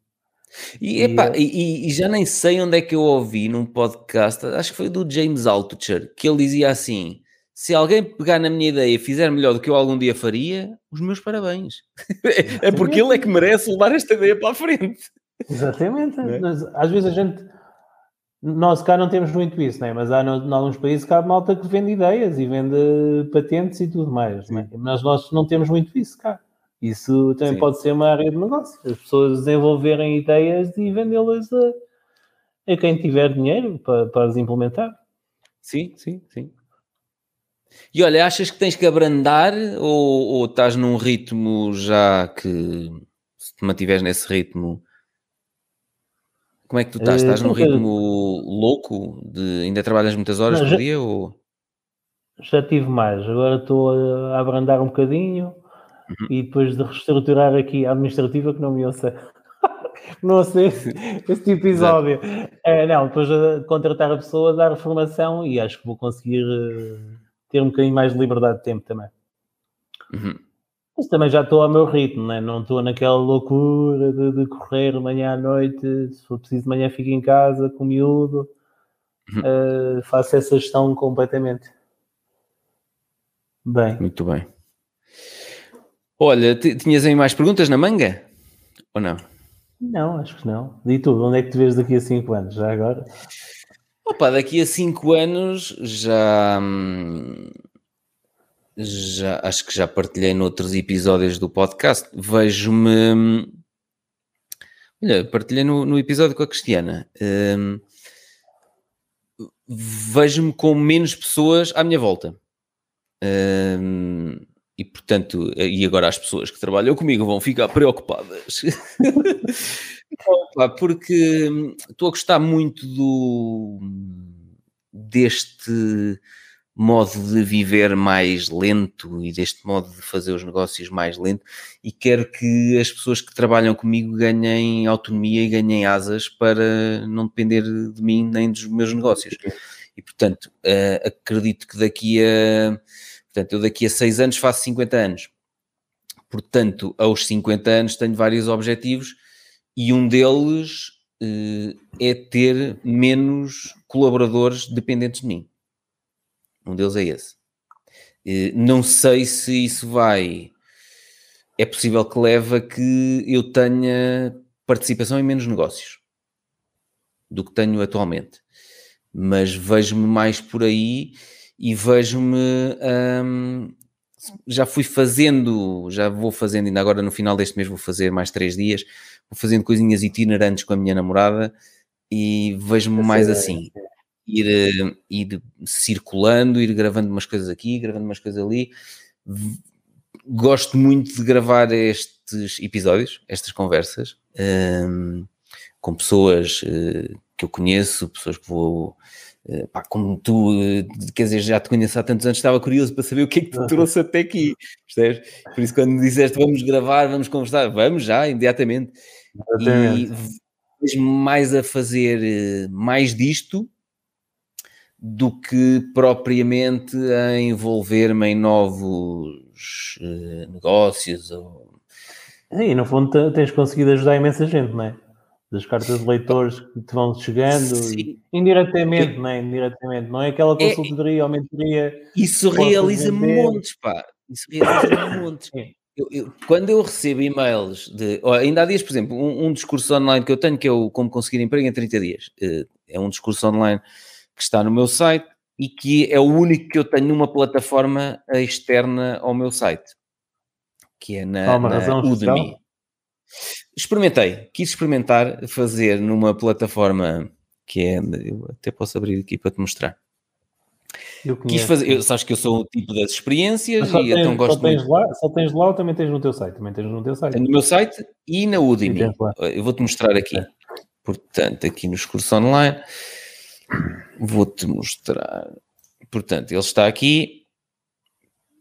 E, epá, é e, e, já nem sei onde é que eu ouvi num podcast, acho que foi do James Altucher, que ele dizia assim: se alguém pegar na minha ideia e fizer melhor do que eu algum dia faria, os meus parabéns. é porque ele é que merece levar esta ideia para a frente. Exatamente. É? Às vezes a gente, nós cá não temos muito isso, né? mas há em alguns países que há malta que vende ideias e vende patentes e tudo mais, né? mas nós não temos muito isso cá. Isso também Sim. pode ser uma área de negócio. As pessoas desenvolverem ideias e vendê-las a, a, quem tiver dinheiro para, para as implementar. Sim, sim, sim. E olha, achas que tens que abrandar ou, ou estás num ritmo já que se te mantiveres nesse ritmo? Como é que tu estás? Estás num ritmo louco? De, ainda trabalhas muitas horas Não, por já, dia? Ou... Já tive mais, agora estou a abrandar um bocadinho uhum. e depois de reestruturar aqui a administrativa que não me ouça. não sei este episódio. É, não, depois de contratar a pessoa, dar formação e acho que vou conseguir uh, ter um bocadinho mais de liberdade de tempo também. Uhum. Mas também já estou ao meu ritmo, né? não estou naquela loucura de, de, correr manhã à noite. Se for preciso, de manhã fico em casa com miúdo. Uhum. Uh, faço essa gestão completamente. Bem. Muito bem. Olha, tinhas aí mais perguntas na manga? Ou não? Não, acho que não. E tu, onde é que te vês daqui a 5 anos, já agora? Opa, daqui a 5 anos já. Já acho que já partilhei noutros episódios do podcast. Vejo-me. Olha, partilhei no, no, episódio com a Cristiana. Um, Vejo-me com menos pessoas à minha volta. Um, e portanto, e agora as pessoas que trabalham comigo vão ficar preocupadas. Porque hum, estou a gostar muito do deste modo de viver mais lento e deste modo de fazer os negócios mais lento e quero que as pessoas que trabalham comigo ganhem autonomia e ganhem asas para não depender de mim nem dos meus negócios. E portanto, uh, acredito que daqui a portanto, eu daqui a 6 anos faço 50 anos. Portanto, aos 50 anos tenho vários objetivos e um deles uh, é ter menos colaboradores dependentes de mim. Um deles é esse. Uh, não sei se isso vai. É possível que leve a que eu tenha participação em menos negócios do que tenho atualmente. Mas vejo-me mais por aí e vejo-me. Hum, já fui fazendo, já vou fazendo, ainda agora no final deste mês vou fazer mais três dias, vou fazendo coisinhas itinerantes com a minha namorada e vejo-me mais assim. Ir, eh, ir circulando, ir gravando umas coisas aqui, gravando umas coisas ali. Gosto muito de gravar estes episódios, estas conversas, um, com pessoas uh, que eu conheço, pessoas que vou pá, como tu, eh, quer dizer, já te conheço há tantos anos, estava curioso para saber o que é que te trouxe até aqui, percebes? Por isso, quando me disseste vamos gravar, vamos conversar, vamos já, imediatamente. Exatamente. E mais a fazer eh, mais disto do que propriamente a envolver-me em novos negócios. Ou... E no fundo tens conseguido ajudar imensa gente, não é? Das cartas de leitores que te vão chegando indiretamente, eu, não é? Indiretamente, não é aquela é, consultoria é, ou mentoria. Isso realiza-me montes, pá. Isso realiza-me montes. Eu, eu, quando eu recebo e-mails de. ainda há dias, por exemplo, um, um, discurso online que eu tenho, que é o Como Conseguir Emprego em 30 Dias. Eh, é um discurso online que está no meu site e que é o único que eu tenho numa plataforma externa ao meu site, que é na, na Udemy. Social? Experimentei, quis experimentar fazer numa plataforma que é, eu até posso abrir aqui para te mostrar. Quis fazer, eu, sabes que eu sou o tipo das experiências e tens, então gosto só tens muito. Lá, só tens lá ou também tens no teu site? Também tens no teu site. No meu site e na Udemy. Eu vou-te mostrar aqui. Portanto, aqui no curso online, vou-te mostrar. Portanto, ele está aqui.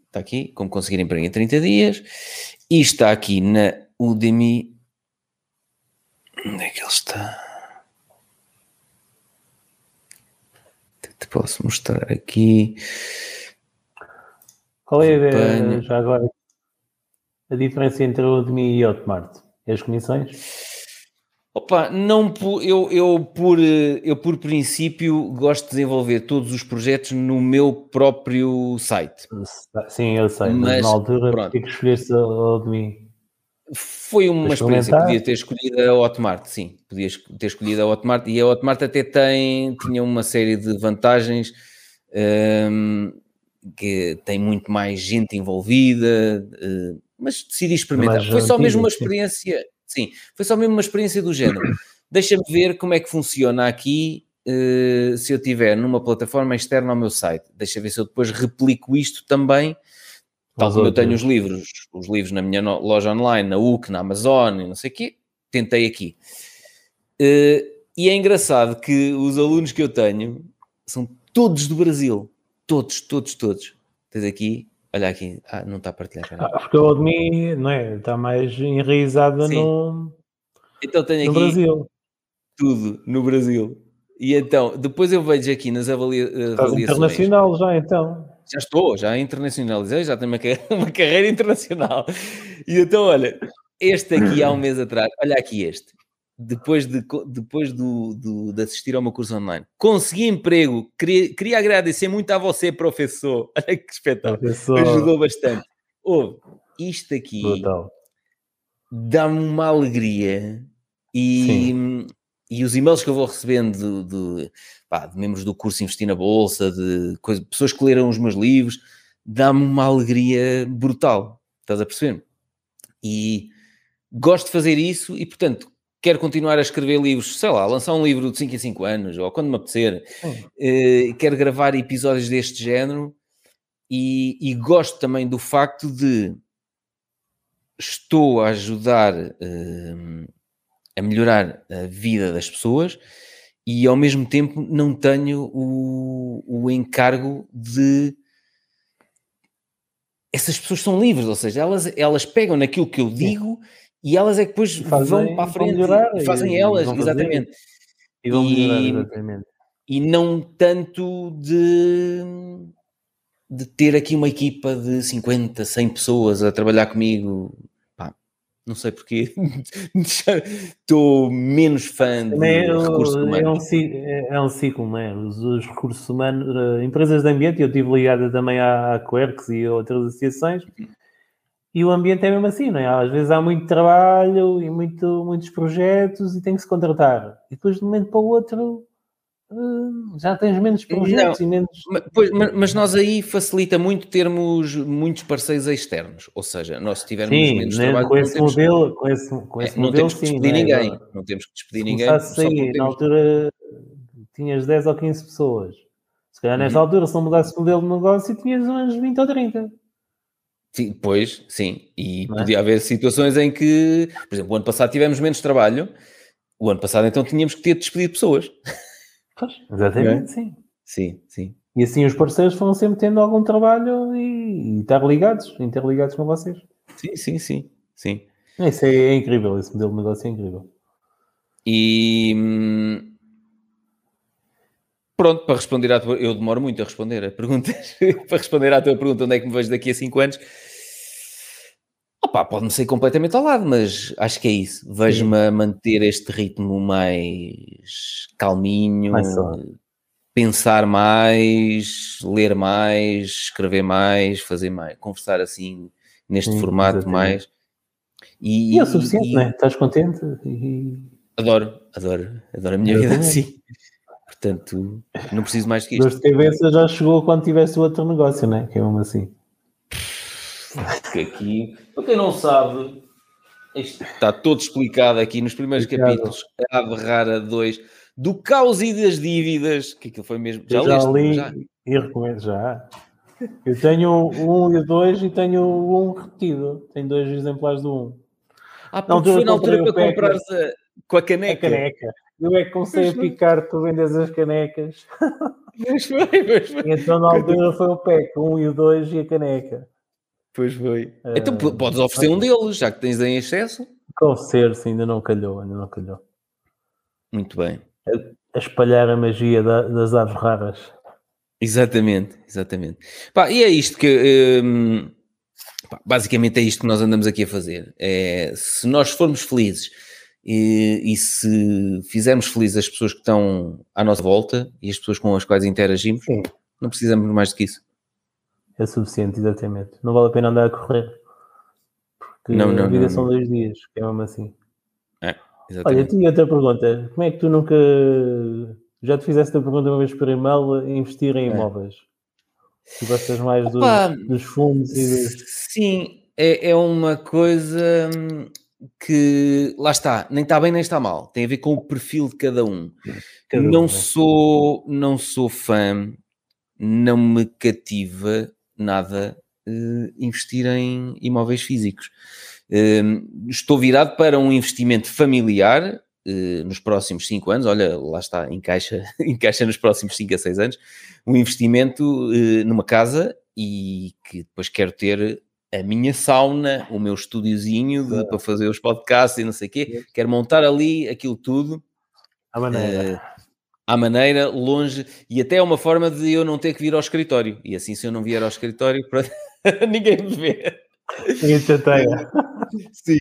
Está aqui, como conseguir emprego em 30 dias. E está aqui na Udemy. Onde é que ele está? Te posso mostrar aqui. Qual é a, já agora a diferença entre o Udemy e Hotmart? É as comissões? Opa, não, eu, eu, por, eu por princípio gosto de desenvolver todos os projetos no meu próprio site. Sim, eu sei, mas, mas na altura pronto. que escolheste o Udemy. Foi uma experiência, podia ter escolhido a Hotmart, sim, podia ter escolhido a Hotmart e a Hotmart até tem, tinha uma série de vantagens, um, que tem muito mais gente envolvida, uh, mas decidi experimentar. foi só mesmo uma experiência, sim, foi só mesmo uma experiência do género. Deixa-me ver como é que funciona aqui uh, se eu tiver numa plataforma externa ao meu site. Deixa ver se eu depois replico isto também Tal como eu tenho os livros, os livros na minha loja online, na UC, na Amazon e não sei o quê, tentei aqui. Uh, e é engraçado que os alunos que eu tenho são todos do Brasil. Todos, todos, todos. Tens aqui, olha aqui, ah, não está a partilhar. Ah, porque o de mim, não é? Está mais enraizada no, então tenho no aqui Brasil. Tudo no Brasil. E então, depois eu vejo aqui nas avalia avaliações. Estás internacional já, então. Já estou, já internacionalizei, já tenho uma, uma carreira internacional. E então, olha, este aqui há um mês atrás, olha aqui este, depois de, depois do, do, de assistir ao meu curso online, consegui emprego, queria, queria agradecer muito a você, professor. Olha que espetáculo, professor. ajudou bastante. Oh, isto aqui dá-me uma alegria e, e os e-mails que eu vou recebendo de, de, pá, de membros do curso Investir na Bolsa, de coisa, pessoas que leram os meus livros, dá-me uma alegria brutal. Estás a perceber? E gosto de fazer isso e, portanto, quero continuar a escrever livros, sei lá, lançar um livro de 5 em 5 anos, ou quando me apetecer. Uh, quero gravar episódios deste género e, e, gosto também do facto de estou a ajudar uh, a melhorar a vida das pessoas e ao mesmo tempo não tenho o, o encargo de essas pessoas são livres, ou seja, elas, elas pegam naquilo que eu digo e elas é que depois fazem, vão para a frente e fazem e, elas, exatamente. E vão melhorar, exatamente. E não tanto de, de ter aqui uma equipa de 50, 100 pessoas a trabalhar comigo não sei porquê, estou menos fã de é, recursos humanos. É um, é um ciclo, não é? Os, os, recursos humanos, uh, empresas de ambiente, eu estive ligada também à, Quercus e a outras associações, e o ambiente é mesmo assim, não é? Às vezes há muito trabalho e muito, muitos projetos e tem que se contratar. E depois de um momento para o outro já tens menos projetos não, e menos. Pois, mas, nós aí facilita muito termos muitos parceiros externos, ou seja, nós se tivermos sim, menos né, trabalho. Com esse modelo, com esse, com esse é, modelo, não temos que despedir sim, ninguém. Né? Não temos que despedir se ninguém. Sair, na altura tinhas 10 ou 15 pessoas. Se calhar nesta uhum. altura, se não mudasses o modelo de negócio, tinhas uns 20 ou 30. Sim, pois, sim. E é? podia haver situações em que, por exemplo, o ano passado tivemos menos trabalho. O ano passado, então, tínhamos que ter de despedir pessoas. Pois, exatamente, é? sim. Sim, sim. E assim os parceiros vão sempre tendo algum trabalho e, e estar ligados, interligados com vocês. Sim, sim, sim. sim. Isso é, é incrível, esse modelo de negócio é incrível. E hum, pronto, para responder à tua. Eu demoro muito a responder a perguntas. para responder à tua pergunta, onde é que me vejo daqui a 5 anos? Opa, pode-me ser completamente ao lado, mas acho que é isso. Vejo-me a manter este ritmo mais calminho, mais pensar mais, ler mais, escrever mais, fazer mais, conversar assim neste Sim, formato exatamente. mais. E, e é o suficiente, e, não é? Estás contente? E... Adoro, adoro, adoro a minha vida assim. Portanto, não preciso mais que isto. Dor de cabeça já chegou quando tivesse outro negócio, não é? Que é mesmo assim. Que aqui, para quem não sabe, está todo explicado aqui nos primeiros capítulos, a Ave Rara 2, do caos e das dívidas, que aquilo foi mesmo. Já, já li já? e recomendo já. Eu tenho um e o dois e tenho um repetido. Tenho dois exemplares do um. Ah, porque foi na altura para comprar com a caneca. A caneca. Eu é que comecei a picar, tu vendes as canecas. Pois foi, pois foi. Então na altura foi o PEC, um e o dois e a caneca. Pois foi. Uh, então podes oferecer um deles, já que tens em excesso. Oferecer-se, ainda não calhou, ainda não calhou. Muito bem. A, a espalhar a magia da, das aves raras. Exatamente, exatamente. Pá, e é isto que. Hum, pá, basicamente é isto que nós andamos aqui a fazer. É, se nós formos felizes e, e, se fizermos felizes as pessoas que estão à nossa volta e as pessoas com as quais interagimos, Sim. não precisamos mais do que isso é suficiente, exatamente. Não vale a pena andar a correr. Porque não, não, a vida não, são dois dias, é mesmo assim. É, exatamente. Olha, tinha outra pergunta. Como é que tu nunca. Já te fizeste a pergunta uma vez por e-mail investir em é. imóveis? Tu gostas mais dos, dos fundos e dos... Sim, é, é uma coisa que lá está, nem está bem nem está mal. Tem a ver com o perfil de cada um. Cada não um, sou, não sou fã, não me cativa nada uh, investir em imóveis físicos. Uh, estou virado para um investimento familiar uh, nos próximos 5 anos. Olha, lá está, encaixa, encaixa nos próximos 5 a 6 anos. Um investimento eh, numa casa e que depois quero ter a minha sauna, o meu estúdiozinho de, para fazer os podcasts e não sei o quê. Quero montar ali aquilo tudo. A maneira à maneira, longe, e até é uma forma de eu não ter que vir ao escritório. E assim, se eu não vier ao escritório, para ninguém me vê. Ninguém chateia. Sim.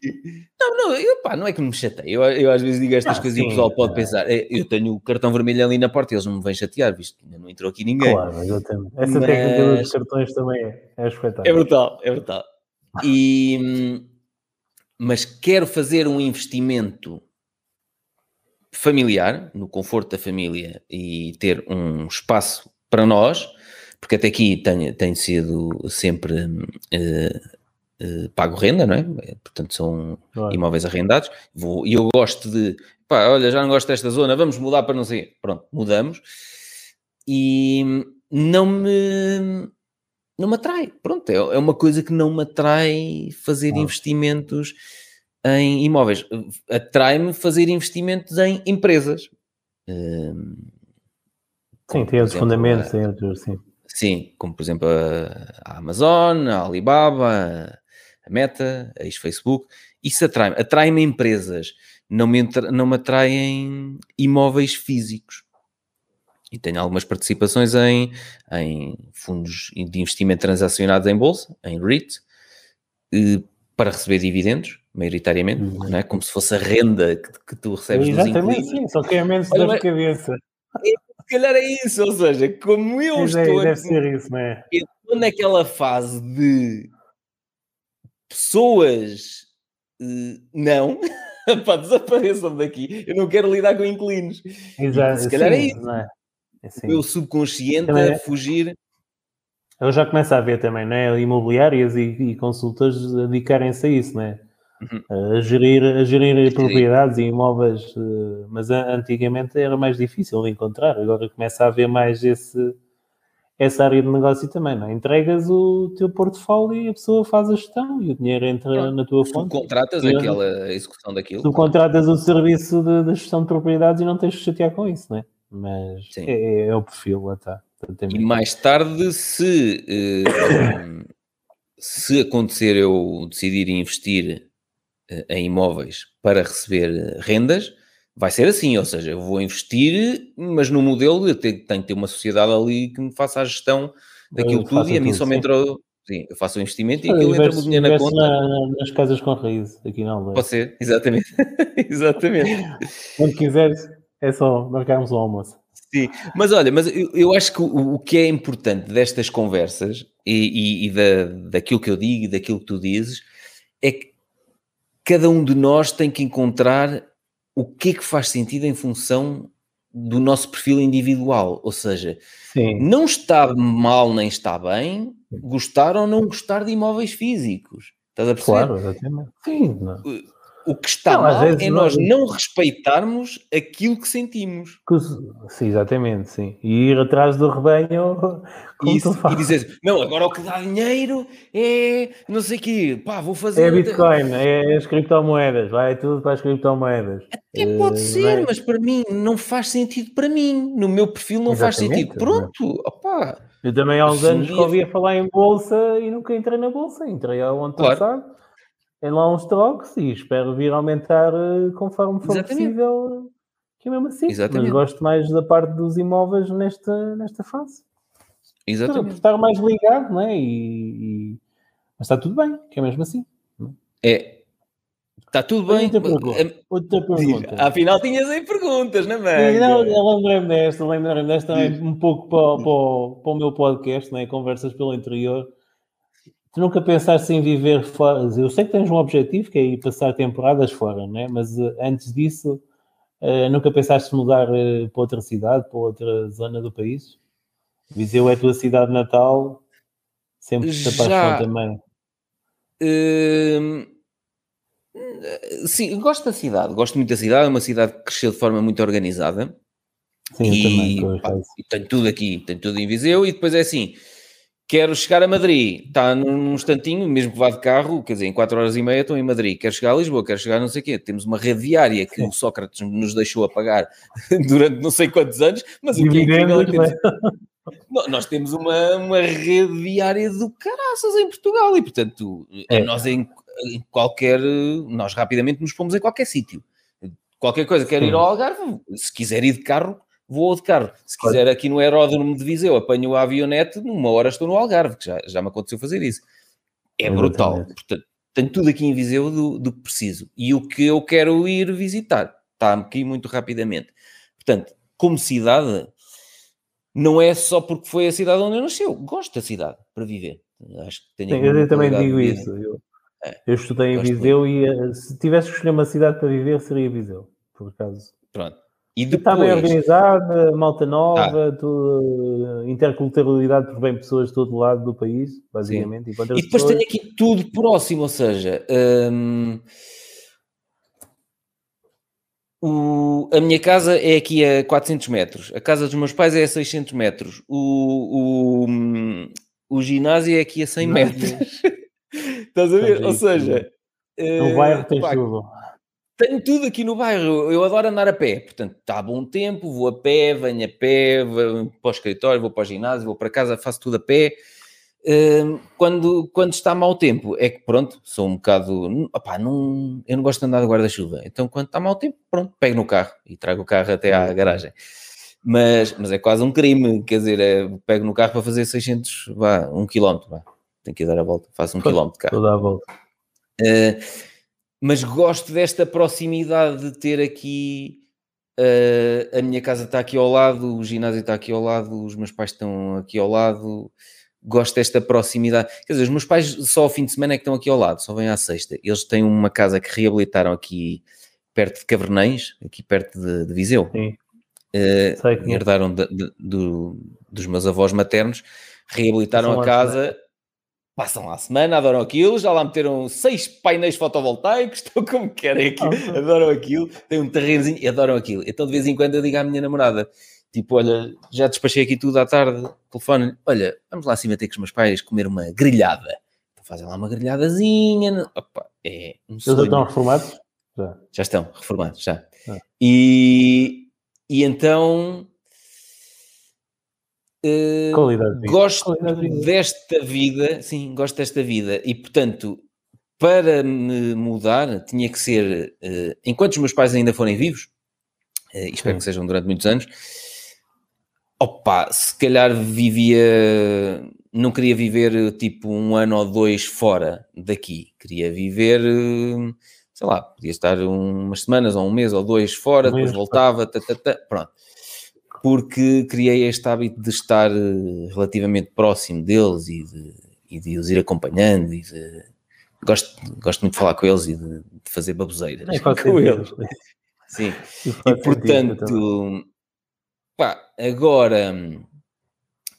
Não, não, eu, pá, não é que me chateia. Eu, eu às vezes digo estas ah, coisas sim, e o pessoal pode pensar, eu tenho o cartão vermelho ali na porta e eles não me vêm chatear, visto que ainda não entrou aqui ninguém. Claro, exatamente. Essa mas... técnica dos cartões também é, é espetáculo. É brutal, é brutal. E, mas quero fazer um investimento familiar, no conforto da família e ter um espaço para nós, porque até aqui tem, tem sido sempre uh, uh, pago renda, não é? Portanto, são claro. imóveis arrendados. Vou, e eu gosto de, pá, olha, já não gosto desta zona, vamos mudar para não sei. Pronto, mudamos. E não me não me atrai. Pronto, é, é uma coisa que não me atrai fazer ah. investimentos em imóveis. Atrai-me fazer investimentos em empresas. Hum, sim, tem os fundamentos, a, sim. Sim, como por exemplo a, a Amazon, a Alibaba, a Meta, a ex-Facebook. Isso atrai-me. Atrai-me empresas. Não me, não me atraem imóveis físicos e tenho algumas participações em, em fundos de investimento transacionados em bolsa, em REIT, para receber dividendos, maioritariamente, uhum. não é? como se fosse a renda que, que tu recebes Exatamente, dos sim, só que é menos dor de cabeça. É, se calhar é isso, ou seja, como eu Mas é, estou... É, deve ser isso, não é? Estou naquela fase de pessoas uh, não, pá, desapareçam daqui, eu não quero lidar com inquilinos. Exato, se calhar sim, é isso. É? Assim, o meu subconsciente também, a fugir. Eu já começo a ver também, não é? Imobiliárias e, e consultas dedicarem-se a isso, não é? Uhum. A gerir, a gerir propriedades e imóveis, eh, mas antigamente era mais difícil de encontrar, agora começa a haver mais esse, essa área de negócio também, não é? Entregas o teu portfólio e a pessoa faz a gestão e o dinheiro entra na tua conta. Tu contratas e, aquela execução daquilo. Tu contratas o serviço de, de, gestão de propriedades e não tens de chatear com isso, não é? mas é, é, é, o perfil, lá está. E mais tarde, se, uh, se acontecer eu decidir investir em imóveis para receber rendas, vai ser assim, ou seja, eu vou investir, mas no modelo eu tenho, tenho que ter uma sociedade ali que me faça a gestão daquilo tudo e a mim só me entrou... Sim, eu faço o investimento e aquilo entra o dinheiro na conta. Na, nas casas com raiz, aqui não. Pode ser, exatamente. exatamente. Quando quiseres, é só marcarmos o almoço. Sim, mas olha, mas eu, eu acho que o, o, que é importante destas conversas e, e, e da, daquilo que eu digo e daquilo que tu dizes é que cada um de nós tem que encontrar o que é que faz sentido em função do nosso perfil individual. Ou seja, Sim. não está mal nem está bem gostar ou não gostar de imóveis físicos. Estás a perceber? Claro, exatamente. Sim, não. O que está não, mal é nós não respeitarmos aquilo que sentimos. Sim, exatamente, sim. E ir atrás do rebanho Isso, e dizer, não, agora o que dá dinheiro é não sei o quê, pá, vou fazer... É Bitcoin, é as criptomoedas, vai tudo para as criptomoedas. Até pode uh, ser, mas para mim não faz sentido para mim, no meu perfil não exatamente, faz sentido. Pronto, opá. Eu também há uns anos que ouvia falar em bolsa e nunca entrei na bolsa, entrei ano claro. passado uns trocos e espero vir aumentar uh, conforme for Exatamente. possível. Que é mesmo assim. Exatamente. Mas gosto mais da parte dos imóveis nesta, nesta fase. Exatamente. Então, estar mais ligado, não é? E, e... Mas está tudo bem, que é mesmo assim. É. Está tudo bem. Outra pergunta. Outra pergunta. Afinal, tinhas aí perguntas, não é? Não, eu lembrei-me desta, lembrei-me desta também um pouco para, para, para o meu podcast, não é? Conversas pelo interior tu nunca pensaste em viver fora? Eu sei que tens um objetivo que é ir passar temporadas fora, né? mas uh, antes disso, uh, nunca pensaste mudar uh, para outra cidade, para outra zona do país? Viseu é a tua cidade natal, sempre te apaixonou também. Uh, sim, gosto da cidade, gosto muito da cidade, é uma cidade que cresceu de forma muito organizada. Sim, e, também, pá, e tenho tudo aqui, tenho tudo em Viseu, e depois é assim Quero chegar a Madrid, está num instantinho, mesmo que vá de carro, quer dizer, em 4 horas e meia estou em Madrid. Quero chegar a Lisboa, quero chegar a não sei o quê. Temos uma rede viária que o Sócrates nos deixou a pagar durante não sei quantos anos, mas o que é incrível é que temos... nós temos uma, uma rede viária do caraças em Portugal e, portanto, é. nós em, em, qualquer... Nós rapidamente nos pomos em qualquer sítio. Qualquer coisa, quero ir ao Algarve, se quiser ir de carro, vou de carro. Se quiser aqui no aeródromo de Viseu, apanho a avionete, numa hora estou no Algarve, que já, já me aconteceu fazer isso. É brutal. Portanto, tenho tudo aqui em Viseu do, do que preciso. E o que eu quero ir visitar está aqui muito rapidamente. Portanto, como cidade, não é só porque foi a cidade onde eu nasceu. Gosto da cidade para viver. Acho que tenho Sim, eu também digo isso. Eu, é, eu estudei em Viseu muito. e eh, se tivesse que escolher uma cidade para viver, seria Viseu, por acaso. Pronto. E depois... Está bem organizada, malta nova, ah. interculturalidade, porque vem pessoas de todo lado do país, basicamente. E depois pessoas... tem aqui tudo próximo, ou seja, hum, o, a minha casa é aqui a 400 metros, a casa dos meus pais é a 600 metros, o, o, o ginásio é aqui a 100 metros. Estás a ver? Ou seja, no bairro tens tudo tenho tudo aqui no bairro. Eu adoro andar a pé. Portanto, está bom tempo, vou a pé, venho a pé, vou para o escritório, vou para o ginásio, vou para casa, faço tudo a pé. Hum, quando, quando está mau tempo, é que pronto, sou um bocado. Opá, não, eu não gosto de andar de guarda-chuva. Então, quando está mau tempo, pronto, pego no carro e trago o carro até à garagem. Mas, mas é quase um crime, quer dizer, é, pego no carro para fazer 600, vá, um quilómetro, vá. Tenho que dar a volta, faço um quilómetro de carro. Toda a volta. Uh, mas gosto desta proximidade de ter aqui uh, a minha casa está aqui ao lado, o ginásio está aqui ao lado, os meus pais estão aqui ao lado. Gosto desta proximidade. Quer dizer, os meus pais só ao fim de semana é que estão aqui ao lado, só vêm à sexta. Eles têm uma casa que reabilitaram aqui perto de Cavernães, aqui perto de, de Viseu. Sim. Uh, herdaram de, de, do, dos meus avós maternos, reabilitaram a casa passam lá a semana, adoram aquilo, já lá meteram seis painéis fotovoltaicos, estão como querem aquilo, adoram aquilo, têm um terrenozinho e adoram aquilo. Então de vez em quando eu digo à minha namorada, tipo, olha, já despachei aqui tudo à tarde, telefone, olha, vamos lá acima ter com os meus pais comer uma grelhada. Então fazem lá uma grelhadazinha, opa, é um Eles já estão reformados? Já. já estão reformados, já. Ah. E, e então Uh, gosto vida. desta vida, sim, gosto desta vida e portanto, para me mudar, tinha que ser uh, enquanto os meus pais ainda forem vivos, uh, e espero sim. que sejam durante muitos anos. Opa, se calhar vivia, não queria viver tipo um ano ou dois fora daqui, queria viver, sei lá, podia estar umas semanas ou um mês ou dois fora, um depois voltava, tá, tá, tá, pronto porque criei este hábito de estar eh, relativamente próximo deles e de, e de os ir acompanhando e de, gosto, gosto muito de falar com eles e de, de fazer baboseiras. É, com eles. Sim, e portanto, pá, agora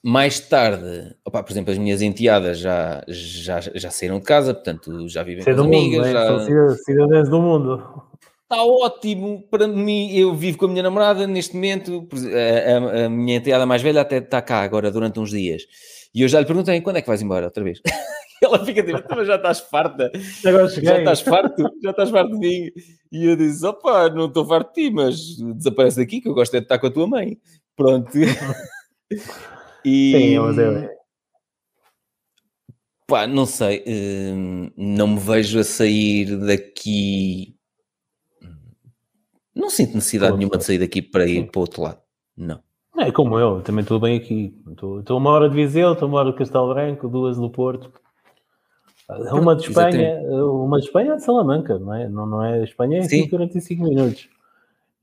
mais tarde, opa, por exemplo, as minhas enteadas já, já, já saíram de casa, portanto já vivem com as amigas. Mundo, já... São cidadãs do mundo está ótimo para mim. Eu vivo com a minha namorada neste momento. A, a, a, minha enteada mais velha até está cá agora durante uns dias. E eu já lhe perguntei quando é que vais embora outra vez. Ela fica tipo, então, já estás farta. Agora Já estás farto, já estás farto de mim. E eu disse: opa, não estou farto de ti, mas desaparece daqui que eu gosto é de estar com a tua mãe. Pronto. e... Sim, mas eu... Pá, não sei, hum, não me vejo a sair daqui não sinto necessidade nenhuma de sair daqui para ir para o outro lado. Não. É como eu, também estou bem aqui. Estou, estou uma hora de Viseu, estou uma hora de Castelo Branco, duas do Porto. Uma de Espanha, uma de Espanha é de Salamanca, não é? Não, não é Espanha, é Sim. 45 minutos.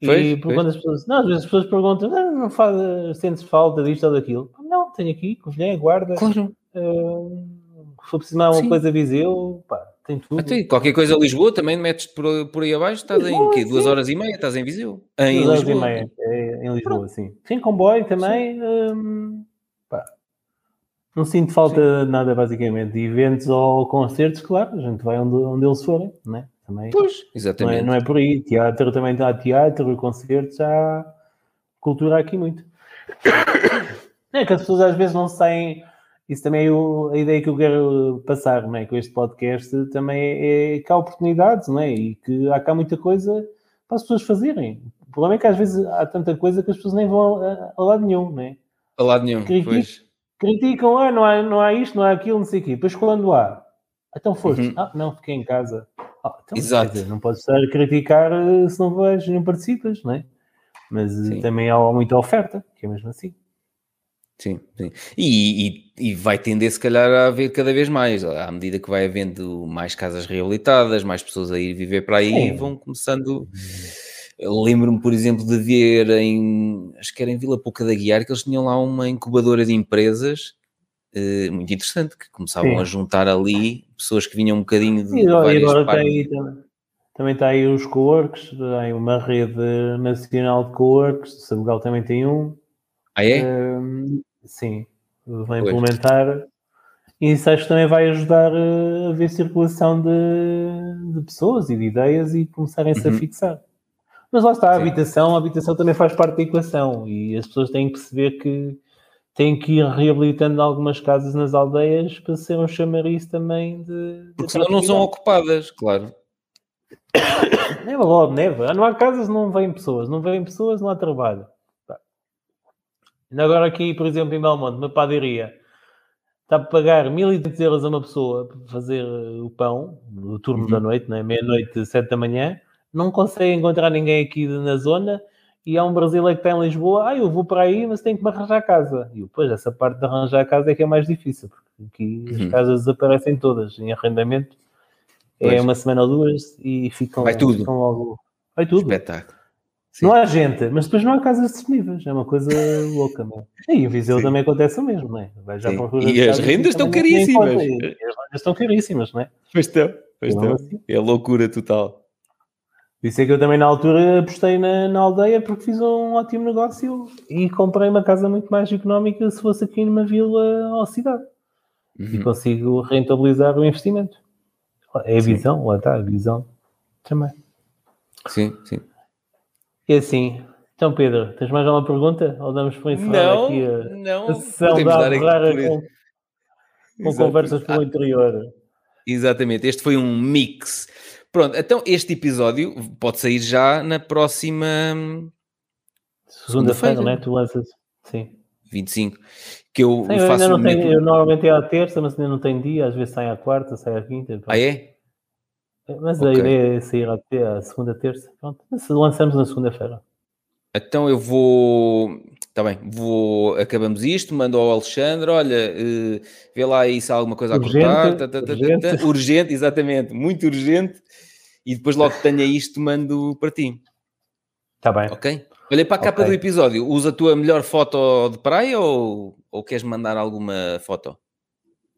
e quando as pessoas, não, às vezes as pessoas perguntam, ah, não faz, sentes falta disto ou daquilo? Não, tenho aqui, Covilhã, guarda. Claro. Uh, se for precisar uma Sim. coisa Viseu, pá, tem tudo. Até, qualquer coisa a Lisboa também metes por, por aí abaixo, estás Lisboa, em quê? Duas horas e meia, estás em Viseu? Em Duas horas e meia, é, em Lisboa, sim. Sim, comboio também. Hum, não sinto falta de nada, basicamente. De eventos ou concertos, claro, a gente vai onde, onde eles forem, né? Também. Pois, exatamente. Não é, não é por aí. Teatro também está teatro, concertos, há cultura aqui muito. É que as pessoas às vezes não saem isso também é o, a ideia que eu quero passar não é? com este podcast também é, é que há oportunidades não é? e que há cá muita coisa para as pessoas fazerem. O problema é que às vezes há tanta coisa que as pessoas nem vão a, a lado nenhum, não é? A lado nenhum, Criticam, pois. Criticam, ah, não há, não há isto, não há aquilo, não sei o quê. Depois quando há, então foste, uhum. ah, não, fiquei em casa. Ah, então, Exato. Dizer, não podes estar a criticar eh, se não vais, não participas, não é? Mas eh, Sim. também há muita oferta, que é mesmo assim. Sim, sim. E, e, e, vai tender, se calhar, a haver cada vez mais, à medida que vai havendo mais casas reabilitadas, mais pessoas a ir viver para aí, sim. vão começando. Lembro-me, por exemplo, de ver em, acho que era em Vila Pouca da Guiar, que eles tinham lá uma incubadora de empresas eh, muito interessante, que começavam sim. a juntar ali pessoas que vinham um bocadinho de. E agora tem aí também. Também está aí os coworks, tem uma rede nacional de coworks, Sabugal também tem um. Ah, é? Sim, vai implementar. E isso acho que também vai ajudar a ver circulação de, de pessoas e de ideias e começarem-se uhum. a fixar. Mas lá está, a habitação, a habitação também faz parte da equação e as pessoas têm que perceber que têm que ir reabilitando algumas casas nas aldeias para ser um chamariz também de. Porque senão não são ocupadas, claro. Bola de neve. Não há casas, não vêm pessoas. Não vêm pessoas, não há trabalho. Agora aqui, por exemplo, em Belmonte, uma padaria, está a pagar 1.200 euros a uma pessoa para fazer o pão, no turno uhum. da noite, né? meia-noite, sete da manhã, não consegue encontrar ninguém aqui na zona e há um brasileiro que está em Lisboa, ah, eu vou para aí, mas tenho que me arranjar casa. E depois, essa parte de arranjar casa é que é mais difícil, porque aqui uhum. as casas desaparecem todas em arrendamento. É pois. É uma semana ou duas e ficam, Vai tudo. ficam logo. Vai tudo. Espetáculo. Sim. Não há gente, mas depois não há casas disponíveis. É uma coisa louca, não é? E em Viseu Sim. também acontece o mesmo, não é? Vai já e as rendas estão caríssimas. As rendas estão caríssimas, não é? Pois estão, pois estão. Assim. É loucura total. Isso é que eu também na altura apostei na, na, aldeia porque fiz um ótimo negócio e comprei uma casa muito mais económica se fosse aqui numa vila ou cidade. Uhum. E consigo rentabilizar o investimento. É a visão, sim. lá está, a visão também. Sim, sim. E assim, então Pedro, tens mais alguma pergunta? Ou damos para encerrar não, aqui a, não, a sessão da Ferrara com, com conversas pelo ah, interior? Exatamente, este foi um mix. Pronto, então este episódio pode sair já na próxima segunda-feira, segunda né? Tu lanças, sim. 25. Que eu, sim, eu faço. Ainda não tenho, eu normalmente é à terça, mas ainda não tenho dia, às vezes sai à quarta, sai à quinta. Ah, é? Mas okay. a ideia é sair até a segunda, terça. Pronto, lançamos na segunda-feira. Então eu vou. Está bem, vou. Acabamos isto, mando ao Alexandre, olha, uh, vê lá aí se há alguma coisa urgente, a cortar. Tá, tá, tá, urgente. urgente, exatamente, muito urgente. E depois logo que tenha isto, mando para ti. Está bem. Ok? Olha para a capa okay. do episódio. Usa a tua melhor foto de praia ou, ou queres mandar alguma foto?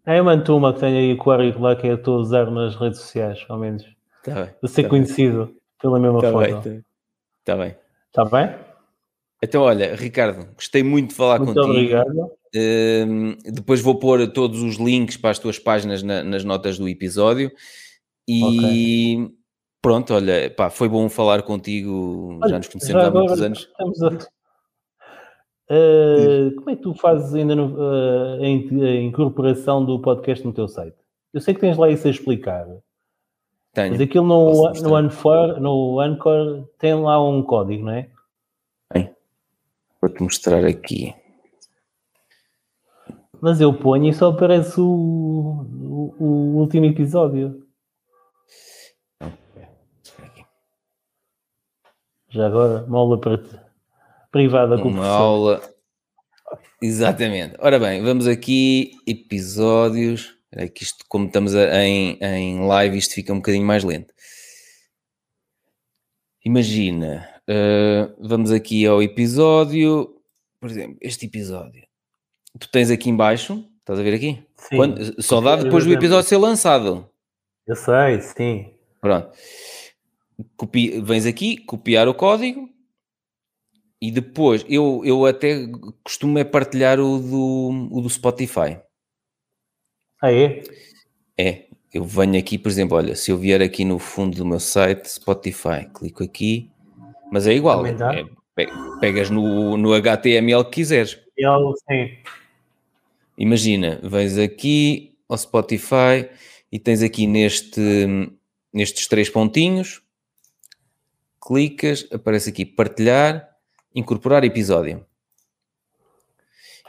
É uma uma que tem aí o currículo que eu estou a usar nas redes sociais, ao menos. Tá bem. De ser tá conhecido bem. pela mesma tá foto. Está tá bem. Está bem? Então, olha, Ricardo, gostei muito de falar muito contigo. Obrigado. Uh, depois vou pôr todos os links para as tuas páginas na, nas notas do episódio. E okay. pronto, olha, pá, foi bom falar contigo. Olha, já nos conhecemos já há muitos anos. Estamos a Uh, como é que tu fazes ainda no, uh, a, incorporação do podcast no teu site? Eu sei que tens lá isso a explicar. Tenho. Mas aquilo no, no, Anchor, no Anchor tem lá um código, não é? Tem. Vou-te mostrar aqui. Mas eu ponho e só aparece o, o, o último episódio. Já agora, mola para ti privada com Uma aula. Exatamente. Ora bem, vamos aqui, episódios. É que isto, como estamos em, em live, isto fica um bocadinho mais lento. Imagina, uh, vamos aqui ao episódio, por exemplo, este episódio. Tu tens aqui embaixo, estás a ver aqui? Sim. Quando, só dá depois do episódio ser lançado. Eu sei, sim. Pronto. Copi, vens aqui, copiar o código, e depois, eu, eu até costumo é partilhar o do, o do Spotify. Ah, é? É. Eu venho aqui, por exemplo, olha, se eu vier aqui no fundo do meu site, Spotify, clico aqui, mas é igual. É, pegas no, no HTML que quiseres. Eu, sim. Imagina, vens aqui ao Spotify e tens aqui neste, nestes três pontinhos, clicas, aparece aqui partilhar incorporar episódio.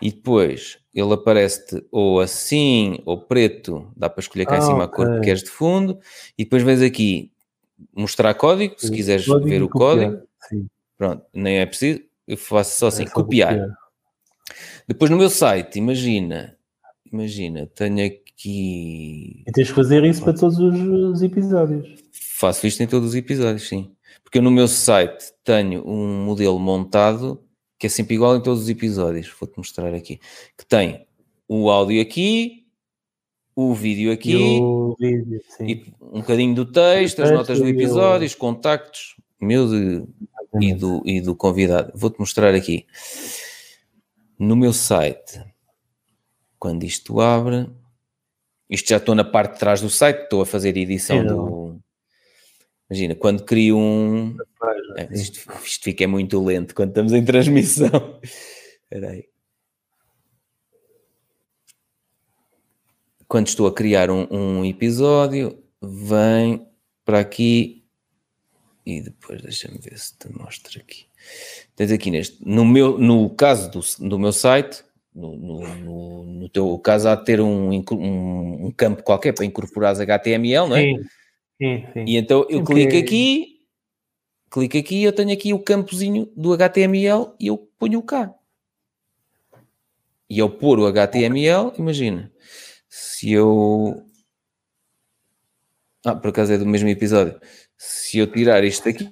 E depois ele aparece-te ou assim ou preto, dá para escolher cá ah, em cima okay. a cor que queres de fundo, e depois vens aqui mostrar código, se quiseres ver o código. Sim. Pronto, nem é preciso, eu faço só assim, é copiar. copiar. Depois no meu site, imagina, imagina, tenho aqui. E tens de fazer isso para todos os episódios. Faço isto em todos os episódios, sim. Porque eu no meu site tenho um modelo montado que é sempre igual em todos os episódios. Vou-te mostrar aqui. Que tem o áudio aqui, o vídeo aqui, o vídeo, e um bocadinho do texto, as notas do episódio, os contactos meu de, e, do, e do convidado. Vou-te mostrar aqui. No meu site, quando isto abre, isto já estou na parte de trás do site, estou a fazer edição do. Imagina, quando crio um. É, isto, isto fica muito lento quando estamos em transmissão. Espera aí. quando estou a criar um, um episódio, vem para aqui e depois deixa-me ver se te mostro aqui. Tens aqui neste, no meu, no caso do, do meu site, no, no, no, teu caso há de ter um, um, um, campo qualquer para incorporar HTML, não é? Sim, sim, sim. E então eu clico aqui, clico aqui, eu tenho aqui o campozinho do HTML e eu ponho cá. E ao pôr o HTML, imagina, se eu. Ah, por acaso é do mesmo episódio. Se eu tirar isto daqui,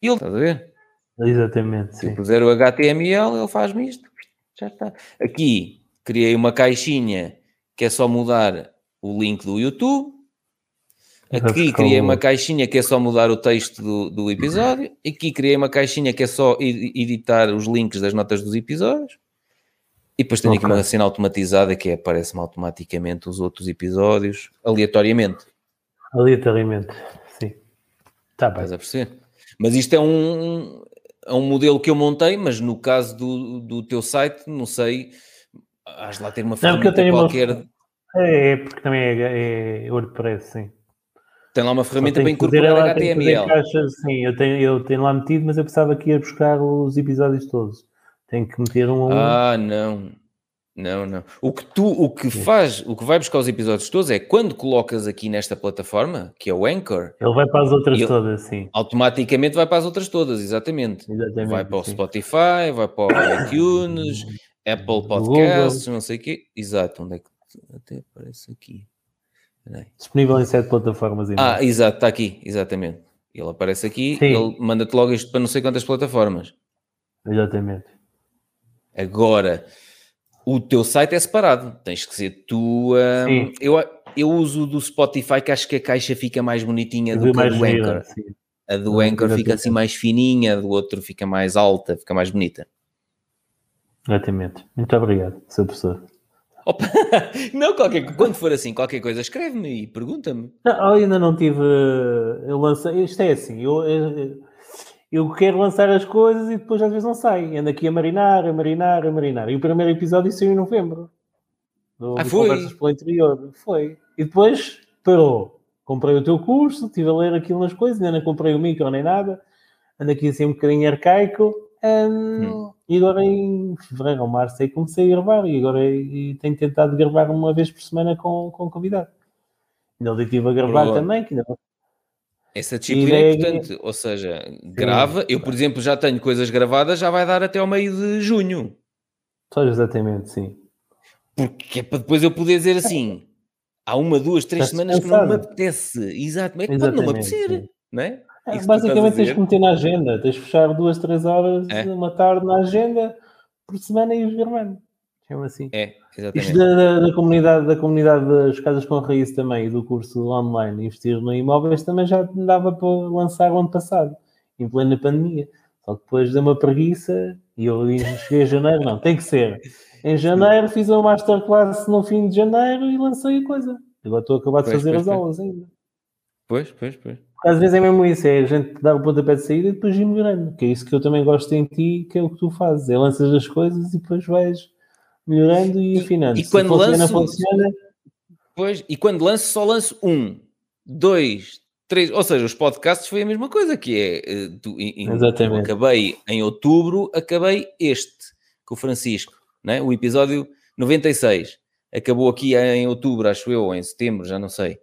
ele, estás a ver? Exatamente. Se eu puser o HTML, ele faz-me isto. Já está. Aqui criei uma caixinha que é só mudar o link do YouTube. Aqui criei uma caixinha que é só mudar o texto do, do episódio. Aqui criei uma caixinha que é só editar os links das notas dos episódios. E depois tenho okay. aqui uma cena automatizada que é, aparece-me automaticamente os outros episódios, aleatoriamente. Aleatoriamente, sim. Está bem. Estás a perceber? Mas isto é um, é um modelo que eu montei, mas no caso do, do teu site, não sei, has lá ter uma ferramenta não, qualquer. Uma... É, é, porque também é, é WordPress, sim. Tem lá uma ferramenta para incorporar HTML. Caixas, sim, eu tenho, eu tenho lá metido, mas eu pensava que ia buscar os episódios todos. Tem que meter um a um. Ah, não. Não, não. O que tu, o que faz, o que vai buscar os episódios todos é quando colocas aqui nesta plataforma, que é o Anchor. Ele vai para as outras todas, sim. Automaticamente vai para as outras todas, exatamente. exatamente vai para o Spotify, vai para o iTunes, Apple Podcasts, não sei o quê. Exato, onde é que até aparece aqui? Disponível em sete plataformas. Ainda. Ah, exato, está aqui, exatamente. Ele aparece aqui, sim. ele manda-te logo isto para não sei quantas plataformas. Exatamente. Agora, o teu site é separado, tens que ser tu. Um, eu, eu uso do Spotify que acho que a caixa fica mais bonitinha do que a do Anchor. a do Anchor fica assim mais fininha, a do outro fica mais alta, fica mais bonita. Exatamente. Muito obrigado, seu professor. Opa, não, qualquer, quando for assim, qualquer coisa, escreve-me e pergunta-me. Não, ainda não tive. Eu lancei. Isto é assim, eu, eu eu quero lançar as coisas e depois às vezes não sai. Ando aqui a marinar, a marinar, a marinar. E o primeiro episódio saiu em novembro. Do, ah, foi? Conversas pelo interior. Foi. E depois parou. Comprei o teu curso, estive a ler aquilo nas coisas, ainda não comprei o micro nem nada. Ando aqui assim um bocadinho arcaico. Um, hum. E agora em fevereiro ou março aí comecei a gravar e agora e tenho tentado gravar uma vez por semana com, com convidado. Ainda estive a gravar também, que ainda essa disciplina é importante, ou seja, grava. Eu, por exemplo, já tenho coisas gravadas, já vai dar até ao meio de junho. Só exatamente, sim. Porque é para depois eu poder dizer assim: há uma, duas, três Estás semanas que não me apetece. Exato, é que pode não me apetecer, não é? É basicamente tens que meter na agenda, tens que fechar duas, três horas, é. uma tarde na agenda por semana e ir gravando. Chama assim. É, exatamente. Isto da, da, da, comunidade, da comunidade das casas com raiz também e do curso online investir no imóveis também já dava para lançar o ano passado, em plena pandemia. Só que depois deu uma preguiça e eu cheguei a janeiro, não, tem que ser. Em janeiro fiz uma masterclass no fim de janeiro e lancei a coisa. Agora estou a acabar de pois, fazer pois, as aulas ainda. Pois, pois, pois. Às vezes é mesmo isso, é a gente dar o pontapé de saída e depois ir melhorando. Que é isso que eu também gosto em ti, que é o que tu fazes. É lanças as coisas e depois vais melhorando e afinando. E, quando funciona, lanço, funciona. Pois, e quando lanço, só lanço um, dois, três. Ou seja, os podcasts foi a mesma coisa, que é. Eh, tu, em, Exatamente. acabei em outubro, acabei este, com o Francisco, né? o episódio 96. Acabou aqui em outubro, acho eu, ou em setembro, já não sei.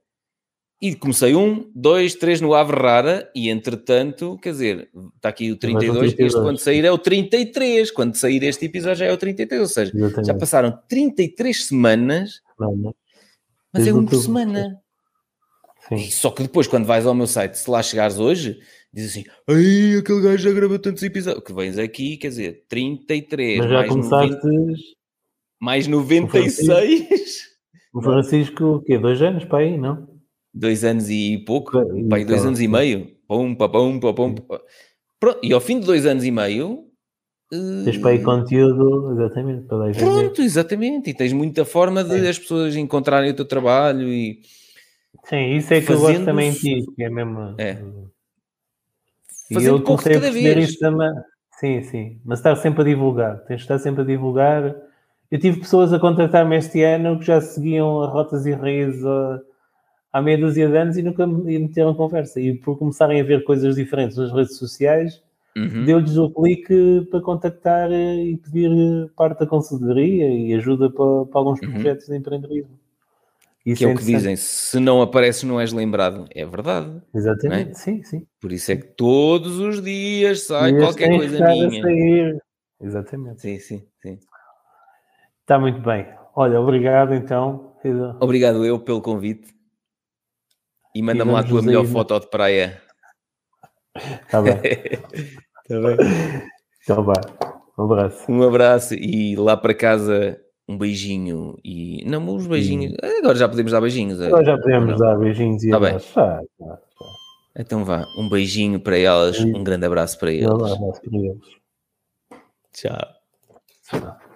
E comecei um, dois, três no Ave Rara e entretanto, quer dizer, está aqui o 32, 32. este quando sair é o 33, quando sair este episódio já é o 33, ou seja, Exatamente. já passaram 33 semanas, não, não. mas é um por semana. só que depois, quando vais ao meu site, se lá chegares hoje, diz assim, ai, aquele gajo já gravou tantos episódios, que vens aqui, quer dizer, 33, mas já mais, começaste... 90, mais 96... O Francisco, o quê? Dois anos para aí, não? Dois anos e pouco, aí, dois anos e meio. Pum, pum, pum, pum. Pronto, e ao fim de dois anos e meio. Tens para aí conteúdo, exatamente, para dar Pronto, exatamente. E tens muita forma de as pessoas encontrarem o teu trabalho e. Sim, isso é que eu gosto também de ti, que é mesmo. É. E eu comecei a perceber isso também. Sim, sim. Mas estar sempre a divulgar. Tens de estar sempre a divulgar. Eu tive pessoas a contratar-me este ano que já seguiam a Rotas e Raízes há meia dúzia de anos e nunca me meteram conversa. E por começarem a ver coisas diferentes nas redes sociais, uhum. deu-lhes o clique para contactar e pedir parte da consultoria e ajuda para, para alguns uhum. projetos de empreendedorismo. Isso que é, é o que dizem, se não apareces não és lembrado. É verdade. Exatamente, é? sim, sim. Por isso é que todos os dias sai dias qualquer coisa minha. Sair. Exatamente. Sim, sim, sim. Está muito bem. Olha, obrigado então. Obrigado eu pelo convite. E manda-me lá a tua melhor foto de praia. Está bem. Está bem. Então vá. Um abraço. Um abraço e lá para casa um beijinho e. Não, uns beijinhos. Agora já podemos dar beijinhos. Agora já podemos dar beijinhos e tá bem. Ah, tá, tá. Então vá, um beijinho para elas, um grande abraço para eles. Um abraço para eles. Tchau. Tchau.